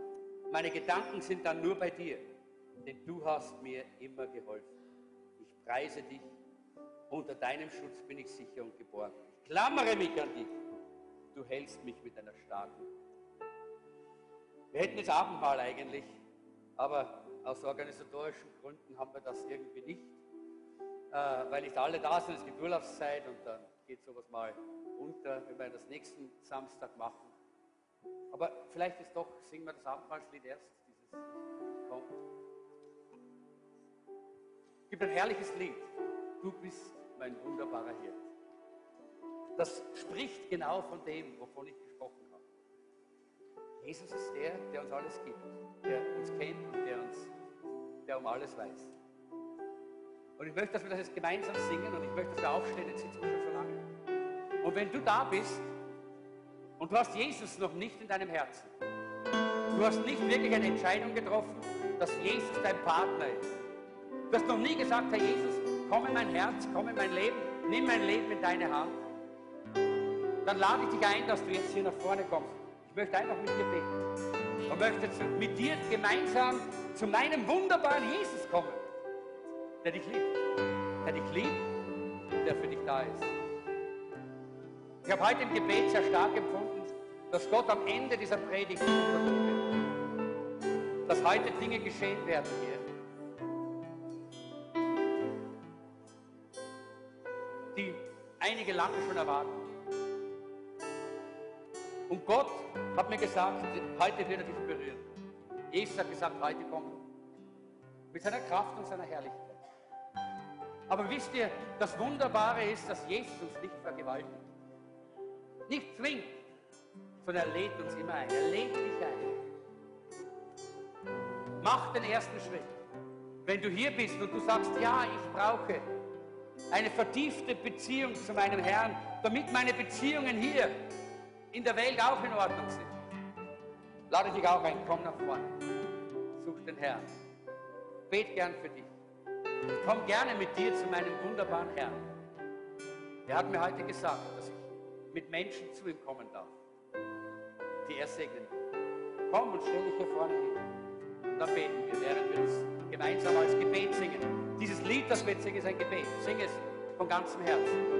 Meine Gedanken sind dann nur bei dir, denn du hast mir immer geholfen. Ich preise dich. Unter deinem Schutz bin ich sicher und geborgen. Ich klammere mich an dich. Du hältst mich mit deiner starken. Wir hätten jetzt Abendmahl eigentlich, aber aus organisatorischen Gründen haben wir das irgendwie nicht, äh, weil nicht alle da sind. Es gibt Urlaubszeit und dann geht sowas mal unter, wenn wir das nächsten Samstag machen. Aber vielleicht ist doch, singen wir das Abendmahlslied erst, dieses kommt. Es gibt ein herrliches Lied. Du bist mein wunderbarer Hirt. Das spricht genau von dem, wovon ich gesprochen habe. Jesus ist der, der uns alles gibt, der uns kennt und der, uns, der um alles weiß. Und ich möchte, dass wir das jetzt gemeinsam singen und ich möchte, dass wir aufstehen, jetzt sitzen wir schon so lange. Und wenn du da bist und du hast Jesus noch nicht in deinem Herzen, du hast nicht wirklich eine Entscheidung getroffen, dass Jesus dein Partner ist. Du hast noch nie gesagt, Herr Jesus, komm in mein Herz, komm in mein Leben, nimm mein Leben in deine Hand. Dann lade ich dich ein, dass du jetzt hier nach vorne kommst. Ich möchte einfach mit dir beten. Und möchte mit dir gemeinsam zu meinem wunderbaren Jesus kommen, der dich liebt. Der dich liebt und der für dich da ist. Ich habe heute im Gebet sehr stark empfunden, dass Gott am Ende dieser Predigt dass heute Dinge geschehen werden hier, die einige lange schon erwarten. Und Gott hat mir gesagt, heute wird er dich berühren. Jesus hat gesagt, heute kommt. Mit seiner Kraft und seiner Herrlichkeit. Aber wisst ihr, das Wunderbare ist, dass Jesus uns nicht vergewaltigt. Nicht zwingt, sondern er lädt uns immer ein. Er lädt dich ein. Mach den ersten Schritt. Wenn du hier bist und du sagst, ja, ich brauche eine vertiefte Beziehung zu meinem Herrn, damit meine Beziehungen hier in der Welt auch in Ordnung sind. Lade dich auch ein, komm nach vorne. Such den Herrn. Bet gern für dich. Ich komme gerne mit dir zu meinem wunderbaren Herrn. Er hat mir heute gesagt, dass ich mit Menschen zu ihm kommen darf, die er segnen will. Komm und stell dich hier vorne hin. Und dann beten wir, während wir uns gemeinsam als Gebet singen. Dieses Lied, das wir jetzt singen, ist ein Gebet. Sing es von ganzem Herzen.